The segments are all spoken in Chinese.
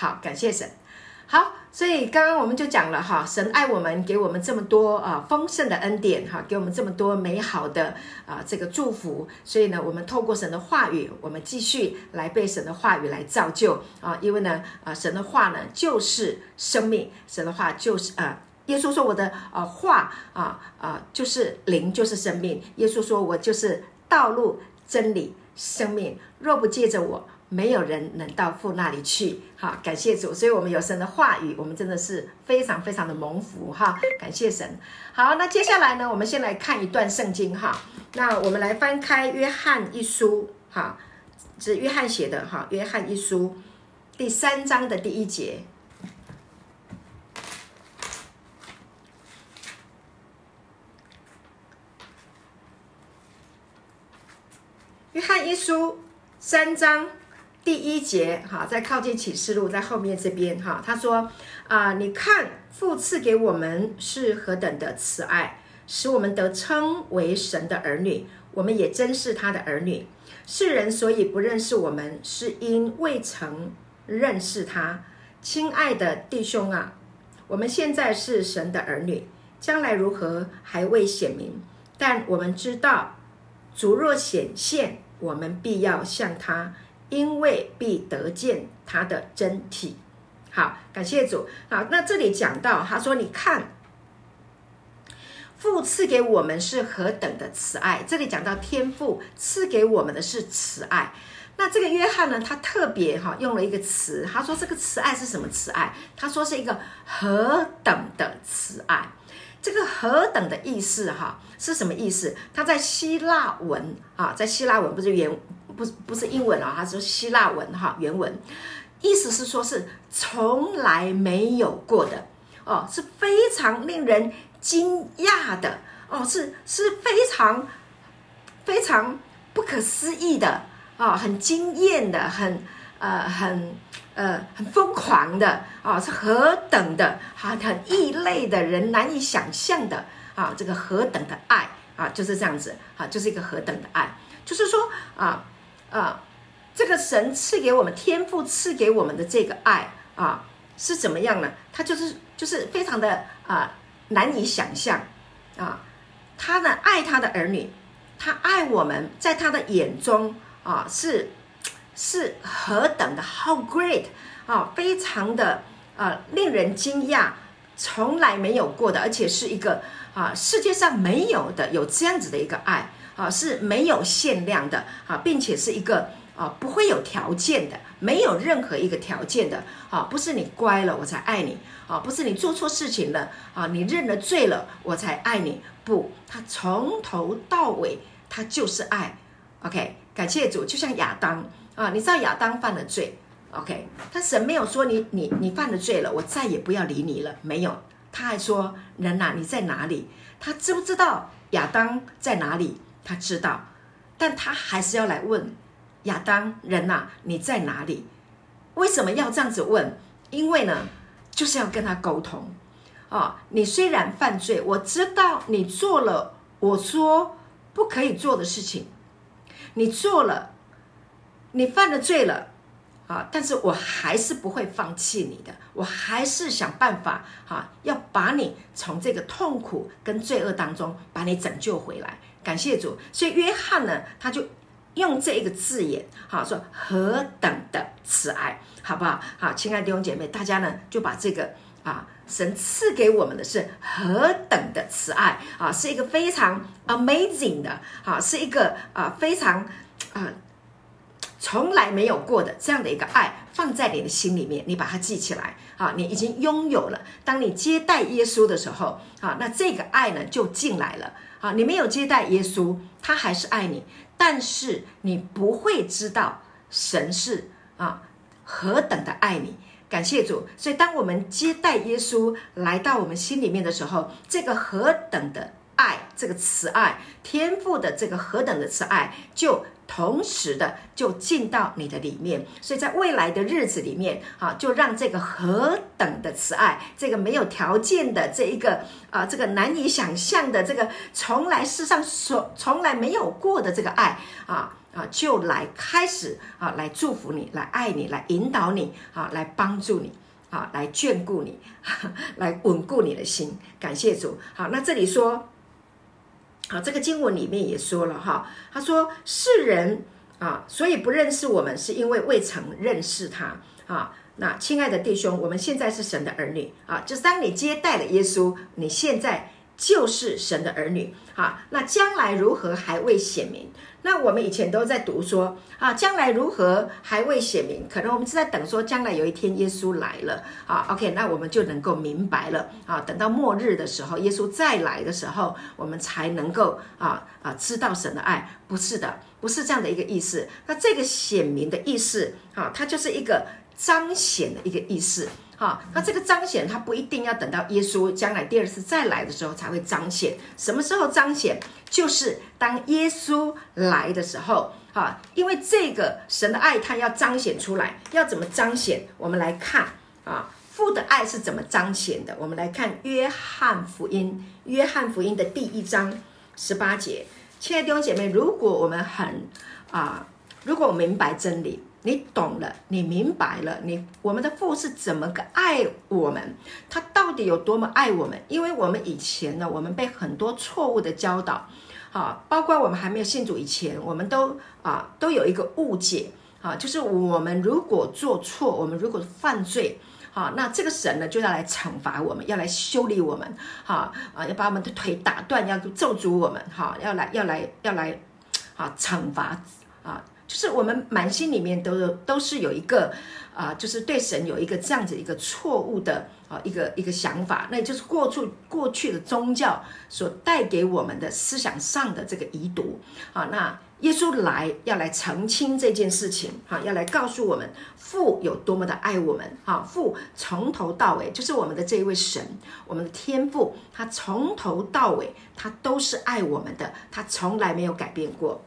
好，感谢神。好，所以刚刚我们就讲了哈，神爱我们，给我们这么多啊丰盛的恩典哈，给我们这么多美好的啊这个祝福。所以呢，我们透过神的话语，我们继续来被神的话语来造就啊。因为呢，啊神的话呢就是生命，神的话就是啊，耶稣说我的啊话啊啊就是灵，就是生命。耶稣说我就是道路、真理、生命，若不借着我。没有人能到父那里去，哈，感谢主，所以我们有神的话语，我们真的是非常非常的蒙福，哈，感谢神。好，那接下来呢，我们先来看一段圣经，哈，那我们来翻开约翰一书，哈，是约翰写的，哈，约翰一书第三章的第一节，约翰一书三章。第一节，哈，在靠近启示录，在后面这边，哈，他说，啊，你看父赐给我们是何等的慈爱，使我们得称为神的儿女，我们也真是他的儿女。世人所以不认识我们，是因未曾认识他。亲爱的弟兄啊，我们现在是神的儿女，将来如何还未显明，但我们知道，主若显现，我们必要像他。因为必得见他的真体，好，感谢主。好，那这里讲到，他说：“你看，父赐给我们是何等的慈爱。”这里讲到天父赐给我们的是慈爱。那这个约翰呢，他特别哈用了一个词，他说：“这个慈爱是什么慈爱？”他说：“是一个何等的慈爱。”这个何等的意思哈是什么意思？他在希腊文啊，在希腊文不是原。不不是英文啊，他说希腊文哈原文，意思是说是从来没有过的哦，是非常令人惊讶的哦，是是非常非常不可思议的啊、很惊艳的，很呃很呃很疯狂的啊、是何等的啊，很异类的人难以想象的啊、这个何等的爱啊，就是这样子啊，就是一个何等的爱，就是说啊。啊，这个神赐给我们天赋赐给我们的这个爱啊，是怎么样呢？他就是就是非常的啊难以想象啊，他呢爱他的儿女，他爱我们，在他的眼中啊是是何等的 how great 啊，非常的啊令人惊讶，从来没有过的，而且是一个啊世界上没有的有这样子的一个爱。啊，是没有限量的啊，并且是一个啊不会有条件的，没有任何一个条件的啊，不是你乖了我才爱你啊，不是你做错事情了啊，你认了罪了我才爱你，不，他从头到尾他就是爱，OK，感谢主，就像亚当啊，你知道亚当犯了罪，OK，他神没有说你你你犯了罪了，我再也不要理你了，没有，他还说人呐，你在哪里？他知不知道亚当在哪里？他知道，但他还是要来问亚当人呐、你在哪里？为什么要这样子问？因为呢，就是要跟他沟通啊、你虽然犯罪，我知道你做了我说不可以做的事情，你做了，你犯了罪了啊，但是我还是不会放弃你的，我还是想办法啊，要把你从这个痛苦跟罪恶当中把你拯救回来。感谢主，所以约翰呢，他就用这一个字眼，好说何等的慈爱，好不好？好，亲爱的弟兄姐妹，大家呢就把这个啊，神赐给我们的是何等的慈爱啊，是一个非常 amazing 的，啊，是一个啊非常啊从来没有过的这样的一个爱，放在你的心里面，你把它记起来啊，你已经拥有了。当你接待耶稣的时候，啊，那这个爱呢就进来了。啊，你没有接待耶稣，他还是爱你，但是你不会知道神是啊何等的爱你。感谢主，所以当我们接待耶稣来到我们心里面的时候，这个何等的爱，这个慈爱，天赋的这个何等的慈爱就。同时的就进到你的里面，所以在未来的日子里面，啊，就让这个何等的慈爱，这个没有条件的这一个啊，这个难以想象的这个从来世上所从来没有过的这个爱啊啊，就来开始啊，来祝福你，来爱你，来引导你啊，来帮助你啊，来眷顾你，来稳固你的心。感谢主。好，那这里说，好，这个经文里面也说了哈，他说世人啊，所以不认识我们，是因为未曾认识他啊。那亲爱的弟兄，我们现在是神的儿女啊，就是当你接待了耶稣，你现在就是神的儿女啊。那将来如何还未显明？那我们以前都在读说啊，将来如何还未显明？可能我们是在等说，将来有一天耶稣来了啊。OK，那我们就能够明白了啊。等到末日的时候，耶稣再来的时候，我们才能够啊啊知道神的爱。不是的，不是这样的一个意思。那这个显明的意思啊，它就是一个。彰显的一个意思，哈，那这个彰显，它不一定要等到耶稣将来第二次再来的时候才会彰显。什么时候彰显？就是当耶稣来的时候，哈，因为这个神的爱，它要彰显出来，要怎么彰显？我们来看啊，父的爱是怎么彰显的？我们来看约翰福音，约翰福音的第一章十八节。亲爱的弟兄姐妹，如果我们很啊，如果我明白真理。你懂了，你明白了，你我们的父是怎么个爱我们？他到底有多么爱我们？因为我们以前呢，我们被很多错误的教导，啊，包括我们还没有信主以前，我们都啊都有一个误解，啊，就是我们如果做错，我们如果犯罪，啊，那这个神呢就要来惩罚我们，要来修理我们，哈啊，要把我们的腿打断，要咒诅我们，哈，要来要来要来，啊，惩罚啊。就是我们满心里面都有都是有一个啊，就是对神有一个这样子一个错误的啊一个一个想法，那也就是过去过去的宗教所带给我们的思想上的这个遗毒啊。那耶稣来要来澄清这件事情啊，要来告诉我们父有多么的爱我们啊。父从头到尾就是我们的这一位神，我们的天父，他从头到尾他都是爱我们的，他从来没有改变过。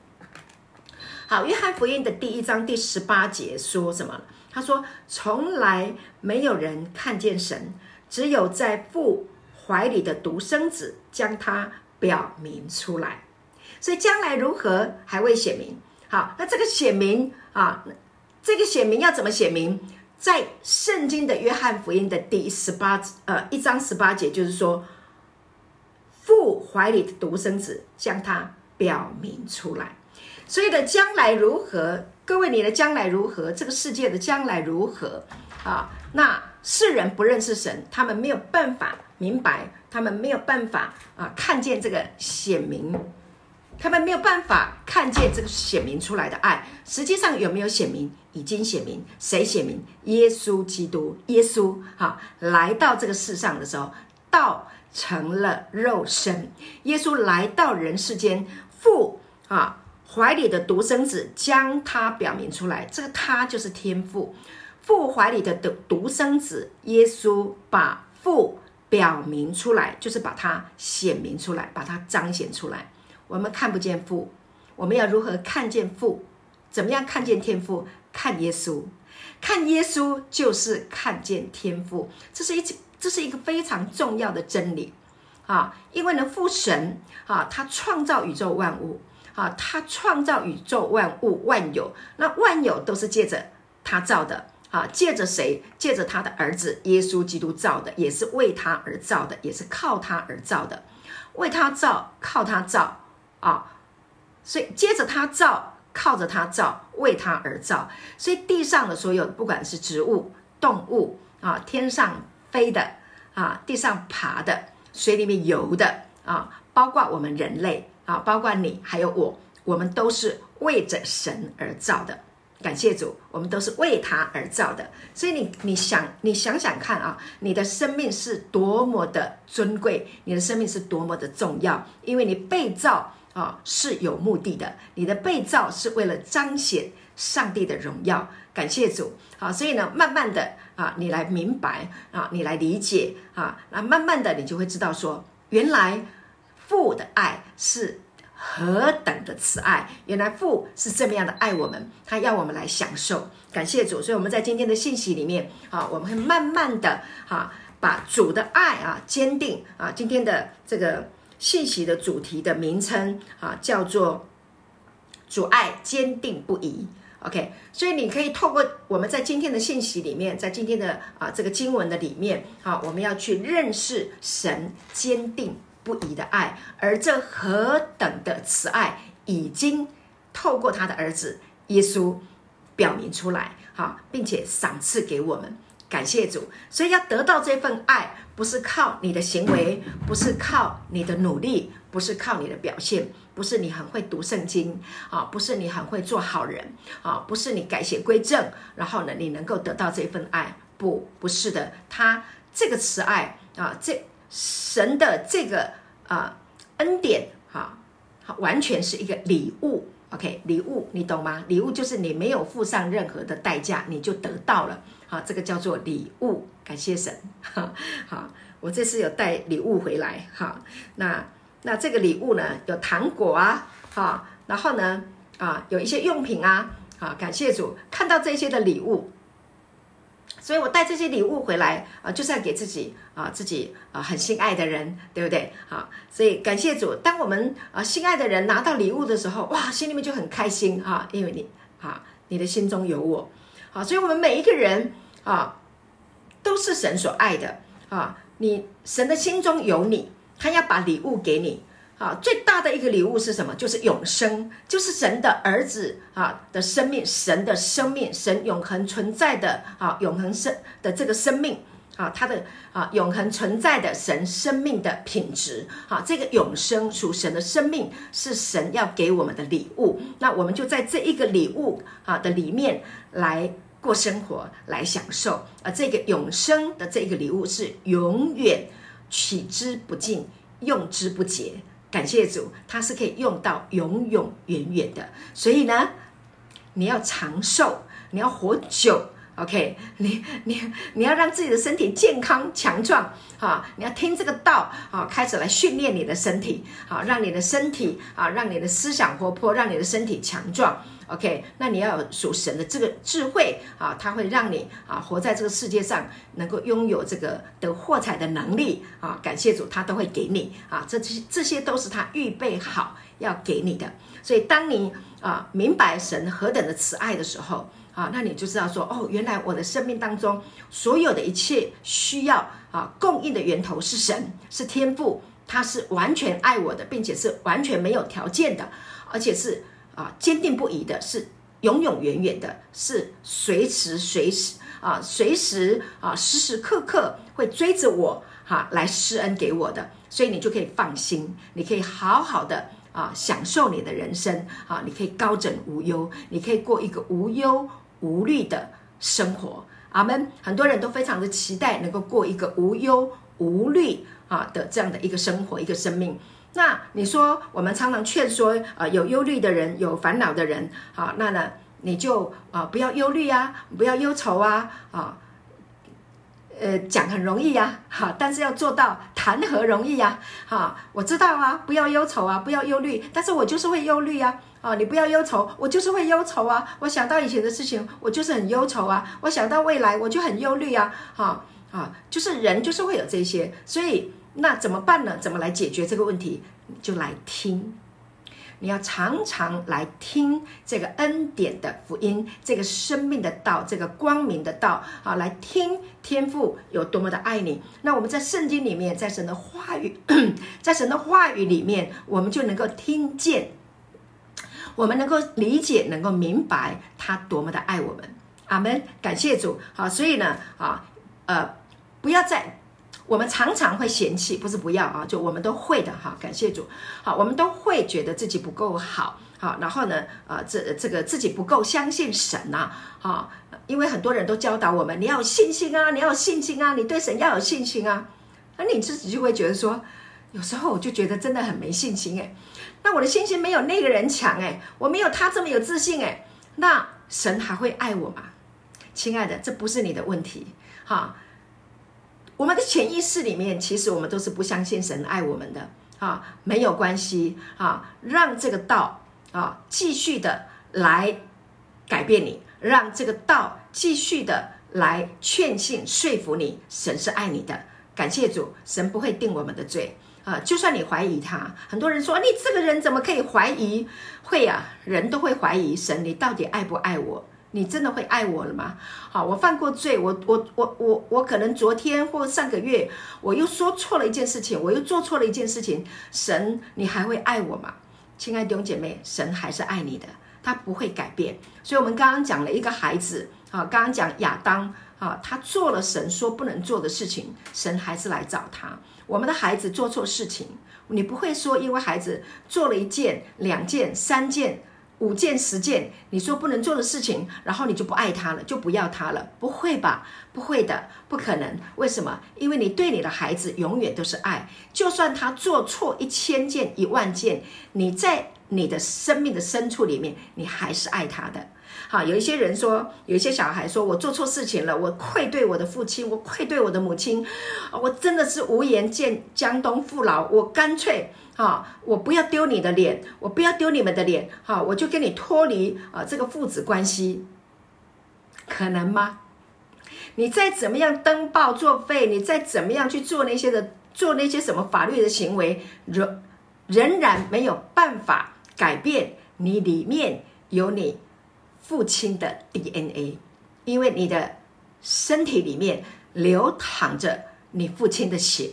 好，约翰福音的第一章第十八节说什么？他说：“从来没有人看见神，只有在父怀里的独生子将他表明出来。所以将来如何还未显明。好，那这个显明啊，这个显明要怎么显明？在圣经的约翰福音的第十八呃一章十八节，就是说父怀里的独生子将他表明出来。”所以的将来如何？各位，你的将来如何？这个世界的将来如何？啊，那世人不认识神，他们没有办法明白，他们没有办法啊，看见这个显明，他们没有办法看见这个显明出来的爱。实际上有没有显明？已经显明。谁显明？耶稣基督，耶稣哈来到这个世上的时候，道成了肉身。耶稣来到人世间，父啊。怀里的独生子将他表明出来，这个他就是天父。父怀里的独独生子耶稣把父表明出来，就是把他显明出来，把他彰显出来。我们看不见父，我们要如何看见父？怎么样看见天父？看耶稣，看耶稣就是看见天父。这是一这是一个非常重要的真理啊！因为呢，父神啊，他创造宇宙万物。啊，他创造宇宙万物万有，那万有都是借着他造的啊，借着谁？借着他的儿子耶稣基督造的，也是为他而造的，也是靠他而造的，为他造，靠他造啊，所以接着他造，靠着他造，为他而造，所以地上的所有，不管是植物、动物啊，天上飞的啊，地上爬的，水里面游的啊，包括我们人类。啊，包括你还有我，我们都是为着神而造的。感谢主，我们都是为他而造的。所以你你想你想想看啊，你的生命是多么的尊贵，你的生命是多么的重要，因为你被造啊是有目的的，你的被造是为了彰显上帝的荣耀。感谢主，好，所以呢，慢慢的啊，你来明白啊，你来理解啊，那慢慢的你就会知道说，原来。父的爱是何等的慈爱！原来父是这么样的爱我们，他要我们来享受。感谢主，所以我们在今天的信息里面啊，我们会慢慢的哈，把主的爱啊坚定啊。今天的这个信息的主题的名称啊，叫做主爱坚定不移。OK，所以你可以透过我们在今天的信息里面，在今天的啊这个经文的里面，啊，我们要去认识神坚定不移的爱，而这何等的慈爱，已经透过他的儿子耶稣表明出来，哈，并且赏赐给我们。感谢主，所以要得到这份爱，不是靠你的行为，不是靠你的努力，不是靠你的表现，不是你很会读圣经啊，不是你很会做好人啊，不是你改邪归正，然后呢，你能够得到这份爱，不，不是的，他这个慈爱啊，这神的这个啊恩典啊，完全是一个礼物，OK，礼物你懂吗？礼物就是你没有付上任何的代价，你就得到了。好，这个叫做礼物，感谢神。哈，好，我这次有带礼物回来。哈，那那这个礼物呢，有糖果啊，哈，然后呢，啊，有一些用品啊，啊，感谢主，看到这些的礼物，所以我带这些礼物回来啊，就是要给自己啊，自己啊很心爱的人，对不对？好，所以感谢主，当我们啊心爱的人拿到礼物的时候，哇，心里面就很开心啊，因为你啊，你的心中有我。好，所以我们每一个人啊，都是神所爱的啊。你神的心中有你，他要把礼物给你啊。最大的一个礼物是什么？就是永生，就是神的儿子啊的生命，神的生命，神永恒存在的啊，永恒生的这个生命。啊，他的啊永恒存在的神生命的品质，啊，这个永生属神的生命是神要给我们的礼物。那我们就在这一个礼物啊的里面来过生活，来享受。啊，这个永生的这个礼物是永远取之不尽，用之不竭。感谢主，它是可以用到永永远远的。所以呢，你要长寿，你要活久。OK，你你你要让自己的身体健康强壮啊！你要听这个道啊，开始来训练你的身体啊，让你的身体啊，让你的思想活泼，让你的身体强壮。OK，那你要有属神的这个智慧啊，它会让你啊活在这个世界上，能够拥有这个得获财的能力啊！感谢主，他都会给你啊，这些这些都是他预备好要给你的。所以当你啊明白神何等的慈爱的时候，啊，那你就知道说，哦，原来我的生命当中所有的一切需要啊供应的源头是神，是天父，他是完全爱我的，并且是完全没有条件的，而且是啊坚定不移的，是永永远远的，是随时随时啊随时啊时时刻刻会追着我哈、啊、来施恩给我的，所以你就可以放心，你可以好好的。啊，享受你的人生啊！你可以高枕无忧，你可以过一个无忧无虑的生活。阿门。很多人都非常的期待能够过一个无忧无虑啊的这样的一个生活，一个生命。那你说，我们常常劝说啊，有忧虑的人，有烦恼的人，啊，那呢，你就啊不要忧虑啊，不要忧愁啊，啊。呃，讲很容易呀，哈，但是要做到谈何容易呀，哈，我知道啊，不要忧愁啊，不要忧虑，但是我就是会忧虑啊，啊，你不要忧愁，我就是会忧愁啊，我想到以前的事情，我就是很忧愁啊，我想到未来，我就很忧虑啊，哈，啊，就是人就是会有这些，所以那怎么办呢？怎么来解决这个问题？就来听。你要常常来听这个恩典的福音，这个生命的道，这个光明的道啊，来听天父有多么的爱你。那我们在圣经里面，在神的话语，在神的话语里面，我们就能够听见，我们能够理解，能够明白他多么的爱我们。阿门，感谢主。好，所以呢，啊，呃，不要再。我们常常会嫌弃，不是不要啊，就我们都会的哈。感谢主，好，我们都会觉得自己不够好，好，然后呢，啊，这这个自己不够相信神呐，哈，因为很多人都教导我们，你要有信心啊，你要有信心啊，你对神要有信心啊，那你自己就会觉得说，有时候我就觉得真的很没信心诶，那我的信心没有那个人强诶，我没有他这么有自信诶，那神还会爱我吗？亲爱的，这不是你的问题，哈。我们的潜意识里面，其实我们都是不相信神爱我们的啊，没有关系啊，让这个道啊继续的来改变你，让这个道继续的来劝信说服你，神是爱你的。感谢主，神不会定我们的罪啊，就算你怀疑他，很多人说你这个人怎么可以怀疑？会、啊，人都会怀疑神，你到底爱不爱我？你真的会爱我了吗？好，我犯过罪，我我我我我可能昨天或上个月我又说错了一件事情，我又做错了一件事情，神，你还会爱我吗？亲爱的弟兄姐妹，神还是爱你的，他不会改变。所以，我们刚刚讲了一个孩子，啊，刚刚讲亚当，啊，他做了神说不能做的事情，神还是来找他。我们的孩子做错事情，你不会说因为孩子做了一件、两件、三件、五件、十件，你说不能做的事情，然后你就不爱他了，就不要他了？不会吧？不会的，不可能。为什么？因为你对你的孩子永远都是爱，就算他做错一千件、一万件，你在你的生命的深处里面，你还是爱他的。好，有一些人说，有一些小孩说，我做错事情了，我愧对我的父亲，我愧对我的母亲，我真的是无颜见江东父老，我干脆啊，我不要丢你的脸，我不要丢你们的脸，好，我就跟你脱离啊这个父子关系，可能吗？你再怎么样登报作废，你再怎么样去做那些的，做那些什么法律的行为，仍仍然没有办法改变你里面有你。父亲的 DNA，因为你的身体里面流淌着你父亲的血。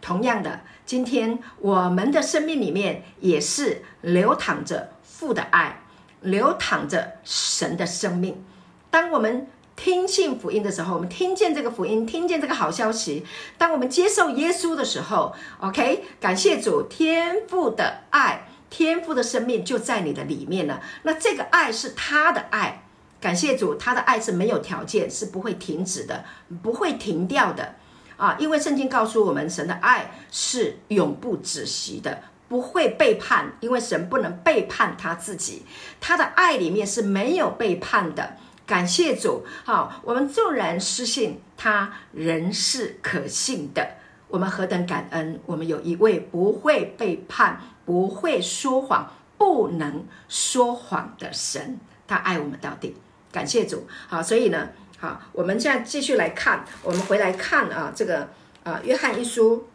同样的，今天我们的生命里面也是流淌着父的爱，流淌着神的生命。当我们听信福音的时候，我们听见这个福音，听见这个好消息。当我们接受耶稣的时候，OK，感谢主，天父的爱。天赋的生命就在你的里面了，那这个爱是他的爱，感谢主，他的爱是没有条件，是不会停止的，不会停掉的啊！因为圣经告诉我们，神的爱是永不止息的，不会背叛，因为神不能背叛他自己，他的爱里面是没有背叛的。感谢主，好，我们纵然失信，他仍是可信的。我们何等感恩，我们有一位不会背叛。不会说谎、不能说谎的神，他爱我们到底。感谢主，好，所以呢，好，我们现在继续来看，我们回来看啊，这个啊，约翰一书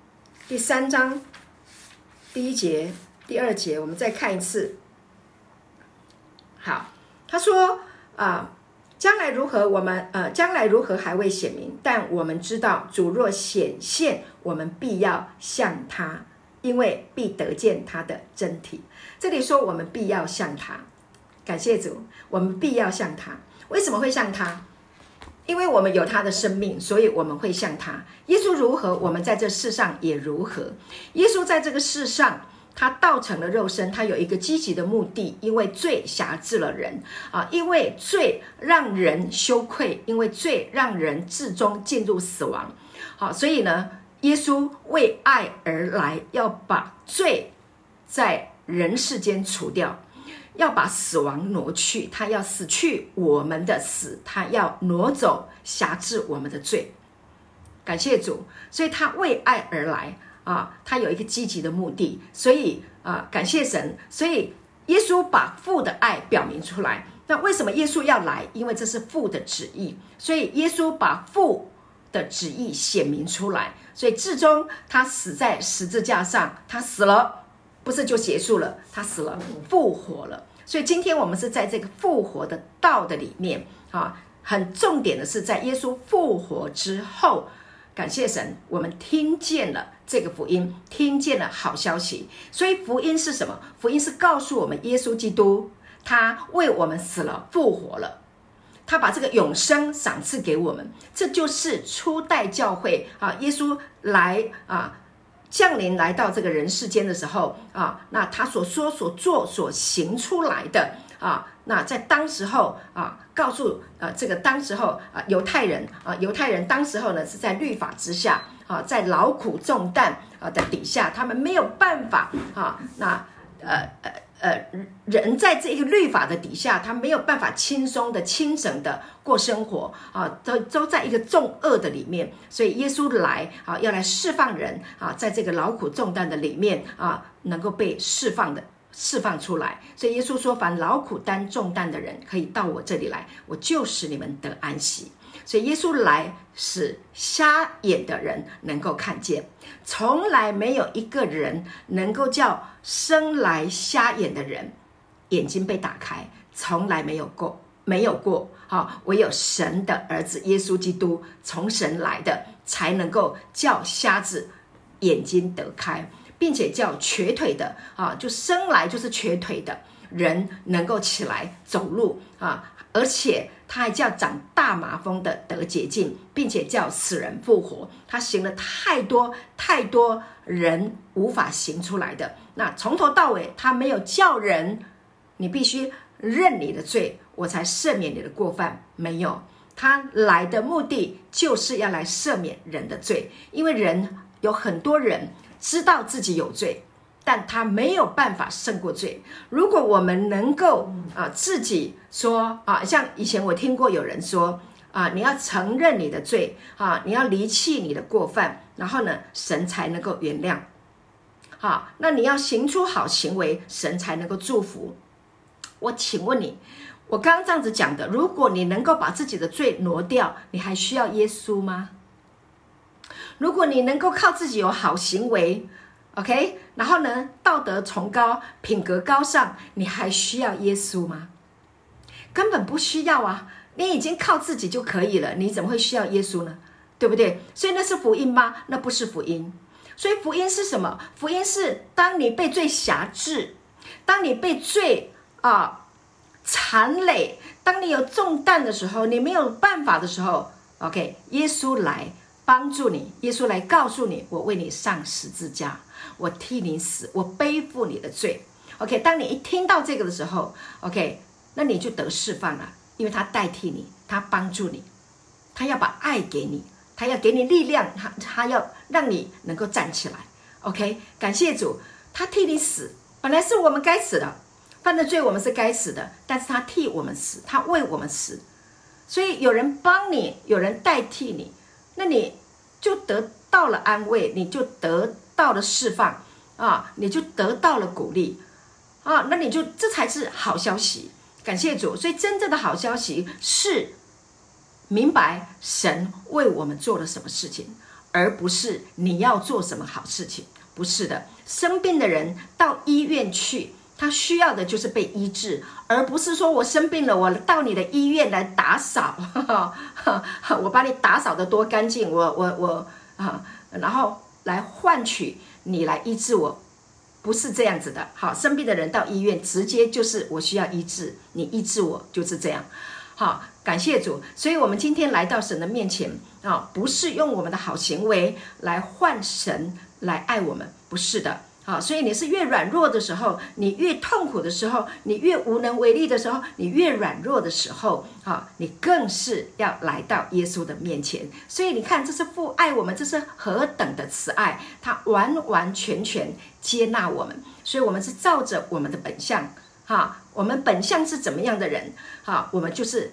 第三章第一节、第二节，我们再看一次。好，他说啊，将来如何，我们呃，将来如何还未显明，但我们知道，主若显现，我们必要像他。因为必得见他的真体。这里说我们必要像他，感谢主，我们必要像他。为什么会像他？因为我们有他的生命，所以我们会像他。耶稣如何，我们在这世上也如何。耶稣在这个世上，他道成了肉身，他有一个积极的目的，因为罪辖制了人啊，因为罪让人羞愧，因为罪让人至终进入死亡。好，所以呢。耶稣为爱而来，要把罪在人世间除掉，要把死亡挪去，他要死去我们的死，他要挪走辖制我们的罪。感谢主，所以他为爱而来啊，他有一个积极的目的，所以啊，感谢神，所以耶稣把父的爱表明出来。那为什么耶稣要来？因为这是父的旨意，所以耶稣把父的旨意显明出来。所以至终他死在十字架上，他死了，不是就结束了？他死了，复活了。所以今天我们是在这个复活的道的里面啊，很重点的是在耶稣复活之后，感谢神，我们听见了这个福音，听见了好消息。所以福音是什么？福音是告诉我们，耶稣基督他为我们死了，复活了。他把这个永生赏赐给我们，这就是初代教会啊，耶稣来啊降临来到这个人世间的时候啊，那他所说、所做、所行出来的啊，那在当时候啊，告诉啊这个当时候啊犹太人啊犹太人当时候呢是在律法之下啊，在劳苦重担啊的底下，他们没有办法啊，那呃呃。呃，人在这一个律法的底下，他没有办法轻松的、轻省的过生活啊，都都在一个重恶的里面。所以耶稣来啊，要来释放人啊，在这个劳苦重担的里面啊，能够被释放的释放出来。所以耶稣说：“凡劳苦担重担的人，可以到我这里来，我就使你们得安息。”所以耶稣来使瞎眼的人能够看见，从来没有一个人能够叫生来瞎眼的人眼睛被打开，从来没有过，没有过。好，唯有神的儿子耶稣基督从神来的，才能够叫瞎子眼睛得开，并且叫瘸腿的啊，就生来就是瘸腿的人能够起来走路啊，而且他还叫长大麻风的得洁净，并且叫死人复活。他行了太多太多人无法行出来的。那从头到尾，他没有叫人，你必须认你的罪。我才赦免你的过犯，没有。他来的目的就是要来赦免人的罪，因为人有很多人知道自己有罪，但他没有办法胜过罪。如果我们能够啊自己说啊，像以前我听过有人说啊，你要承认你的罪啊，你要离弃你的过犯，然后呢，神才能够原谅。好，那你要行出好行为，神才能够祝福。我请问你。我刚刚这样子讲的，如果你能够把自己的罪挪掉，你还需要耶稣吗？如果你能够靠自己有好行为，OK，然后呢，道德崇高、品格高尚，你还需要耶稣吗？根本不需要啊！你已经靠自己就可以了，你怎么会需要耶稣呢？对不对？所以那是福音吗？那不是福音。所以福音是什么？福音是当你被罪辖制，当你被罪啊。残累，当你有重担的时候，你没有办法的时候，OK，耶稣来帮助你，耶稣来告诉你，我为你上十字架，我替你死，我背负你的罪。OK，当你一听到这个的时候，OK，那你就得释放了，因为他代替你，他帮助你，他要把爱给你，他要给你力量，他他要让你能够站起来。OK，感谢主，他替你死，本来是我们该死的。犯的罪，我们是该死的，但是他替我们死，他为我们死，所以有人帮你，有人代替你，那你就得到了安慰，你就得到了释放啊，你就得到了鼓励啊，那你就这才是好消息，感谢主。所以真正的好消息是明白神为我们做了什么事情，而不是你要做什么好事情，不是的。生病的人到医院去。他需要的就是被医治，而不是说我生病了，我到你的医院来打扫，我把你打扫得多干净，我我我啊，然后来换取你来医治我，不是这样子的。好，生病的人到医院，直接就是我需要医治，你医治我就是这样。好，感谢主，所以我们今天来到神的面前啊，不是用我们的好行为来换神来爱我们，不是的。啊，所以你是越软弱的时候，你越痛苦的时候，你越无能为力的时候，你越软弱的时候，啊，你更是要来到耶稣的面前。所以你看，这是父爱我们，这是何等的慈爱，他完完全全接纳我们。所以，我们是照着我们的本相，哈，我们本相是怎么样的人，哈，我们就是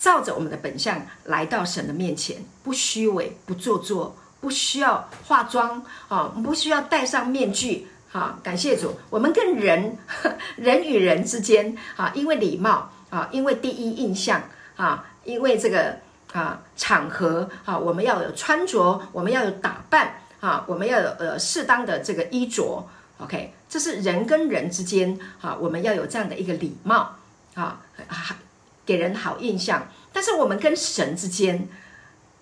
照着我们的本相来到神的面前，不虚伪，不做作。不需要化妆啊，不需要戴上面具啊。感谢主，我们跟人 人与人之间啊，因为礼貌啊，因为第一印象啊，因为这个啊场合啊，我们要有穿着，我们要有打扮啊，我们要有呃适当的这个衣着。OK，这是人跟人之间啊，我们要有这样的一个礼貌啊，给人好印象。但是我们跟神之间。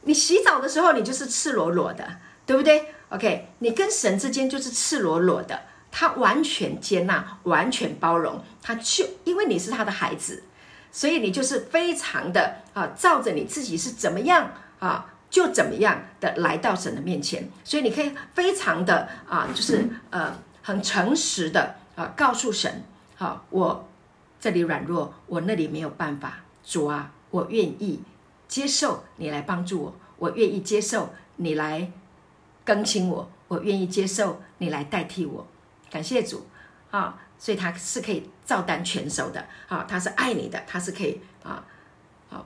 你洗澡的时候，你就是赤裸裸的，对不对？OK，你跟神之间就是赤裸裸的，他完全接纳，完全包容，他就因为你是他的孩子，所以你就是非常的啊，照着你自己是怎么样啊，就怎么样的来到神的面前，所以你可以非常的啊，就是呃很诚实的啊，告诉神，好、啊，我这里软弱，我那里没有办法，主啊，我愿意。接受你来帮助我，我愿意接受你来更新我，我愿意接受你来代替我。感谢主啊！所以他是可以照单全收的啊，他是爱你的，他是可以啊啊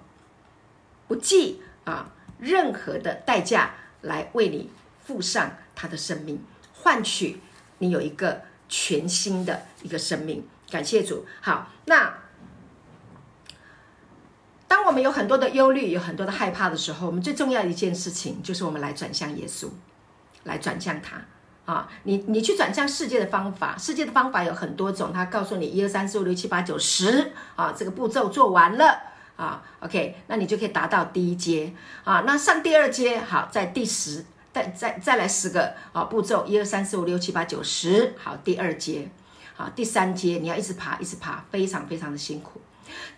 不计啊任何的代价来为你付上他的生命，换取你有一个全新的一个生命。感谢主，好，那。我们有很多的忧虑、有很多的害怕的时候，我们最重要一件事情就是我们来转向耶稣。来转向他啊！你你去转向世界的方法，世界的方法有很多种。他告诉你一二三四五六七八九十啊，这个步骤做完了啊，OK，那你就可以达到第一阶啊。那上第二阶好，在第十再再再来十个啊步骤，一二三四五六七八九十，好，第二阶好，第三阶你要一直爬一直爬，非常非常的辛苦。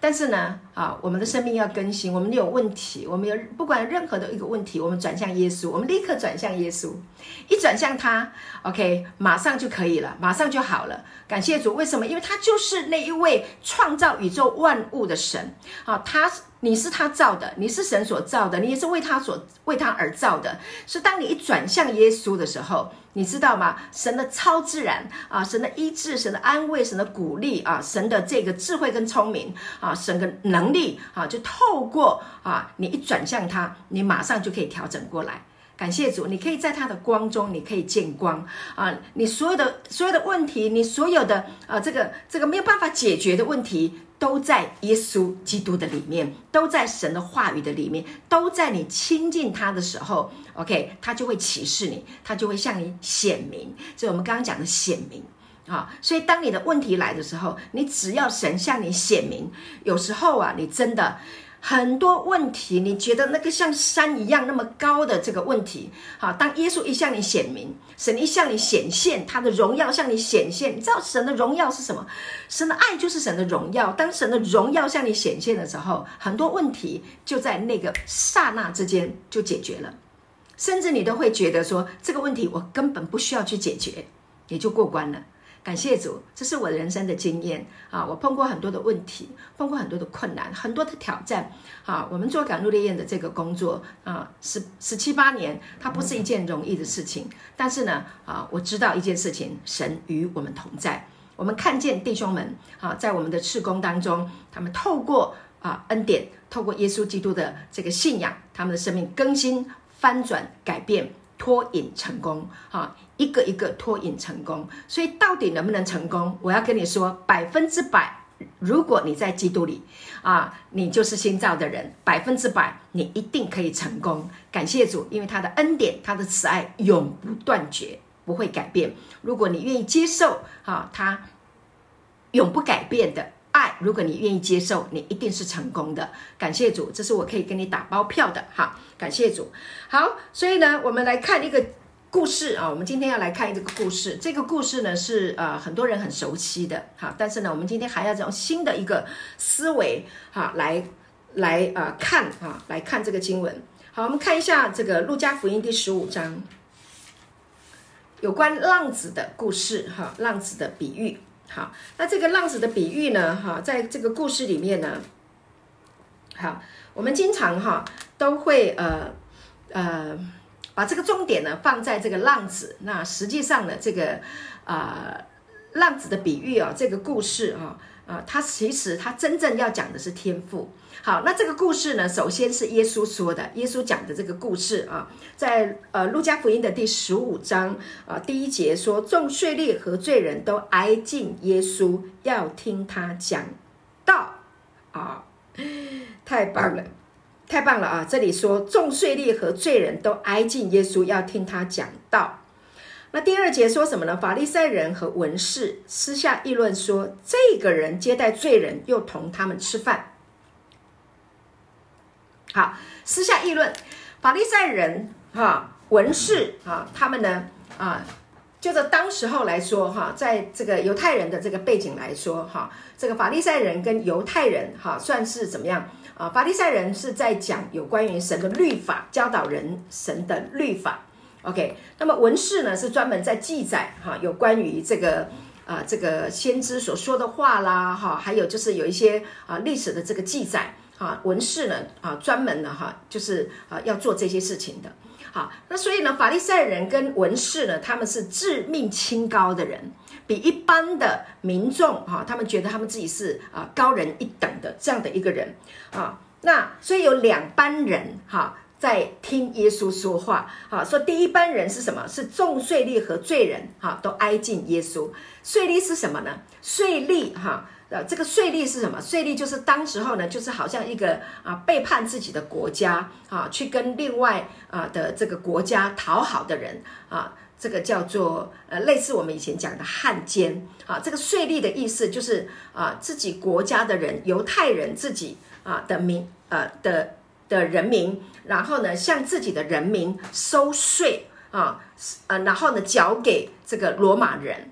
但是呢，啊，我们的生命要更新，我们有问题，我们有不管任何的一个问题，我们转向耶稣，我们立刻转向耶稣，一转向他，OK，马上就可以了，马上就好了。感谢主，为什么？因为他就是那一位创造宇宙万物的神，啊，他。你是他造的，你是神所造的，你也是为他所为他而造的。是当你一转向耶稣的时候，你知道吗？神的超自然啊，神的医治，神的安慰，神的鼓励啊，神的这个智慧跟聪明啊，神的能力啊，就透过啊，你一转向他，你马上就可以调整过来。感谢主，你可以在他的光中，你可以见光啊！你所有的所有的问题，你所有的啊，这个这个没有办法解决的问题，都在耶稣基督的里面，都在神的话语的里面，都在你亲近他的时候，OK，他就会启示你，他就会向你显明。这是我们刚刚讲的显明啊！所以当你的问题来的时候，你只要神向你显明，有时候啊，你真的。很多问题，你觉得那个像山一样那么高的这个问题，好，当耶稣一向你显明，神一向你显现他的荣耀向你显现，你知道神的荣耀是什么？神的爱就是神的荣耀。当神的荣耀向你显现的时候，很多问题就在那个刹那之间就解决了，甚至你都会觉得说这个问题我根本不需要去解决，也就过关了。感谢主，这是我人生的经验啊！我碰过很多的问题，碰过很多的困难，很多的挑战啊！我们做赶路烈焰的这个工作啊，十十七八年，它不是一件容易的事情。但是呢，啊，我知道一件事情，神与我们同在。我们看见弟兄们啊，在我们的事工当中，他们透过啊恩典，透过耶稣基督的这个信仰，他们的生命更新、翻转、改变。脱颖成功，哈，一个一个脱颖成功。所以到底能不能成功？我要跟你说，百分之百。如果你在基督里，啊，你就是新造的人，百分之百，你一定可以成功。感谢主，因为他的恩典，他的慈爱永不断绝，不会改变。如果你愿意接受，哈，他永不改变的。爱，如果你愿意接受，你一定是成功的。感谢主，这是我可以跟你打包票的哈。感谢主。好，所以呢，我们来看一个故事啊。我们今天要来看这个故事。这个故事呢是呃很多人很熟悉的哈，但是呢，我们今天还要用新的一个思维哈来来呃看啊，来看这个经文。好，我们看一下这个路加福音第十五章，有关浪子的故事哈，浪子的比喻。好，那这个浪子的比喻呢？哈，在这个故事里面呢，好，我们经常哈都会呃呃把这个重点呢放在这个浪子。那实际上呢，这个啊、浪子的比喻啊，这个故事啊啊，它其实它真正要讲的是天赋。好，那这个故事呢，首先是耶稣说的，耶稣讲的这个故事啊，在呃路加福音的第十五章啊第一节说，众税吏和罪人都挨近耶稣，要听他讲道啊，太棒了，太棒了啊！这里说众税吏和罪人都挨近耶稣，要听他讲道。那第二节说什么呢？法利赛人和文士私下议论说，这个人接待罪人，又同他们吃饭。好，私下议论，法利赛人哈文士啊，他们呢啊，就在当时候来说哈，在这个犹太人的这个背景来说哈，这个法利赛人跟犹太人哈算是怎么样啊？法利赛人是在讲有关于神的律法，教导人神的律法。OK，那么文士呢是专门在记载哈有关于这个啊这个先知所说的话啦哈，还有就是有一些啊历史的这个记载。啊，文士呢？啊，专门的哈，就是啊，要做这些事情的。好，那所以呢，法利赛人跟文士呢，他们是自命清高的人，比一般的民众哈，他们觉得他们自己是啊高人一等的这样的一个人啊。那所以有两班人哈，在听耶稣说话。好，说第一班人是什么？是众税吏和罪人哈，都挨近耶稣。税吏是什么呢？税吏哈。呃，这个税吏是什么？税吏就是当时候呢，就是好像一个啊背叛自己的国家啊，去跟另外啊的这个国家讨好的人啊，这个叫做呃类似我们以前讲的汉奸啊。这个税吏的意思就是啊自己国家的人，犹太人自己啊的民呃的的人民，然后呢向自己的人民收税啊，呃然后呢缴给这个罗马人。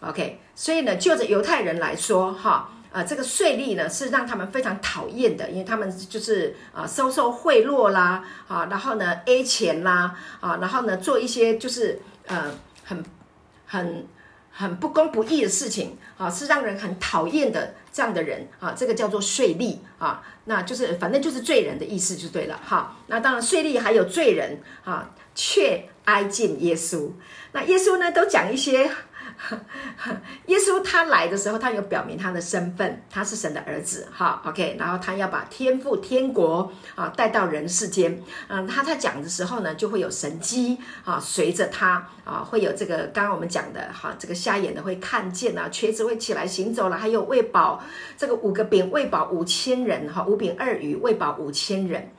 OK，所以呢，就着犹太人来说，哈，啊，这个税率呢是让他们非常讨厌的，因为他们就是啊收受贿赂啦，啊，然后呢 A 钱啦，啊，然后呢做一些就是呃很很很不公不义的事情，啊，是让人很讨厌的这样的人，啊，这个叫做税吏，啊，那就是反正就是罪人的意思就对了，哈，那当然税吏还有罪人，啊，却挨近耶稣，那耶稣呢都讲一些。耶稣他来的时候，他有表明他的身份，他是神的儿子，哈，OK，然后他要把天父天国啊带到人世间，嗯，他在讲的时候呢，就会有神迹啊随着他啊，会有这个刚刚我们讲的哈，这个瞎眼的会看见啊，瘸子会起来行走了，还有喂饱这个五个饼喂饱五千人哈，五饼二鱼喂饱五千人，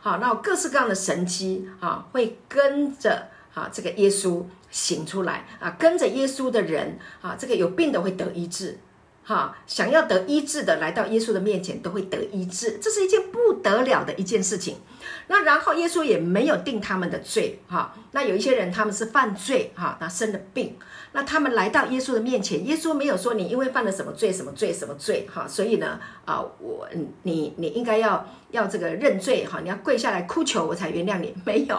好，那各式各样的神迹啊会跟着啊这个耶稣。醒出来啊，跟着耶稣的人啊，这个有病的会得医治，哈，想要得医治的来到耶稣的面前都会得医治，这是一件不得了的一件事情。那然后耶稣也没有定他们的罪，哈，那有一些人他们是犯罪，哈，那生了病。那他们来到耶稣的面前，耶稣没有说你因为犯了什么罪、什么罪、什么罪，哈，所以呢，啊，我你你应该要要这个认罪，哈，你要跪下来哭求我才原谅你，没有，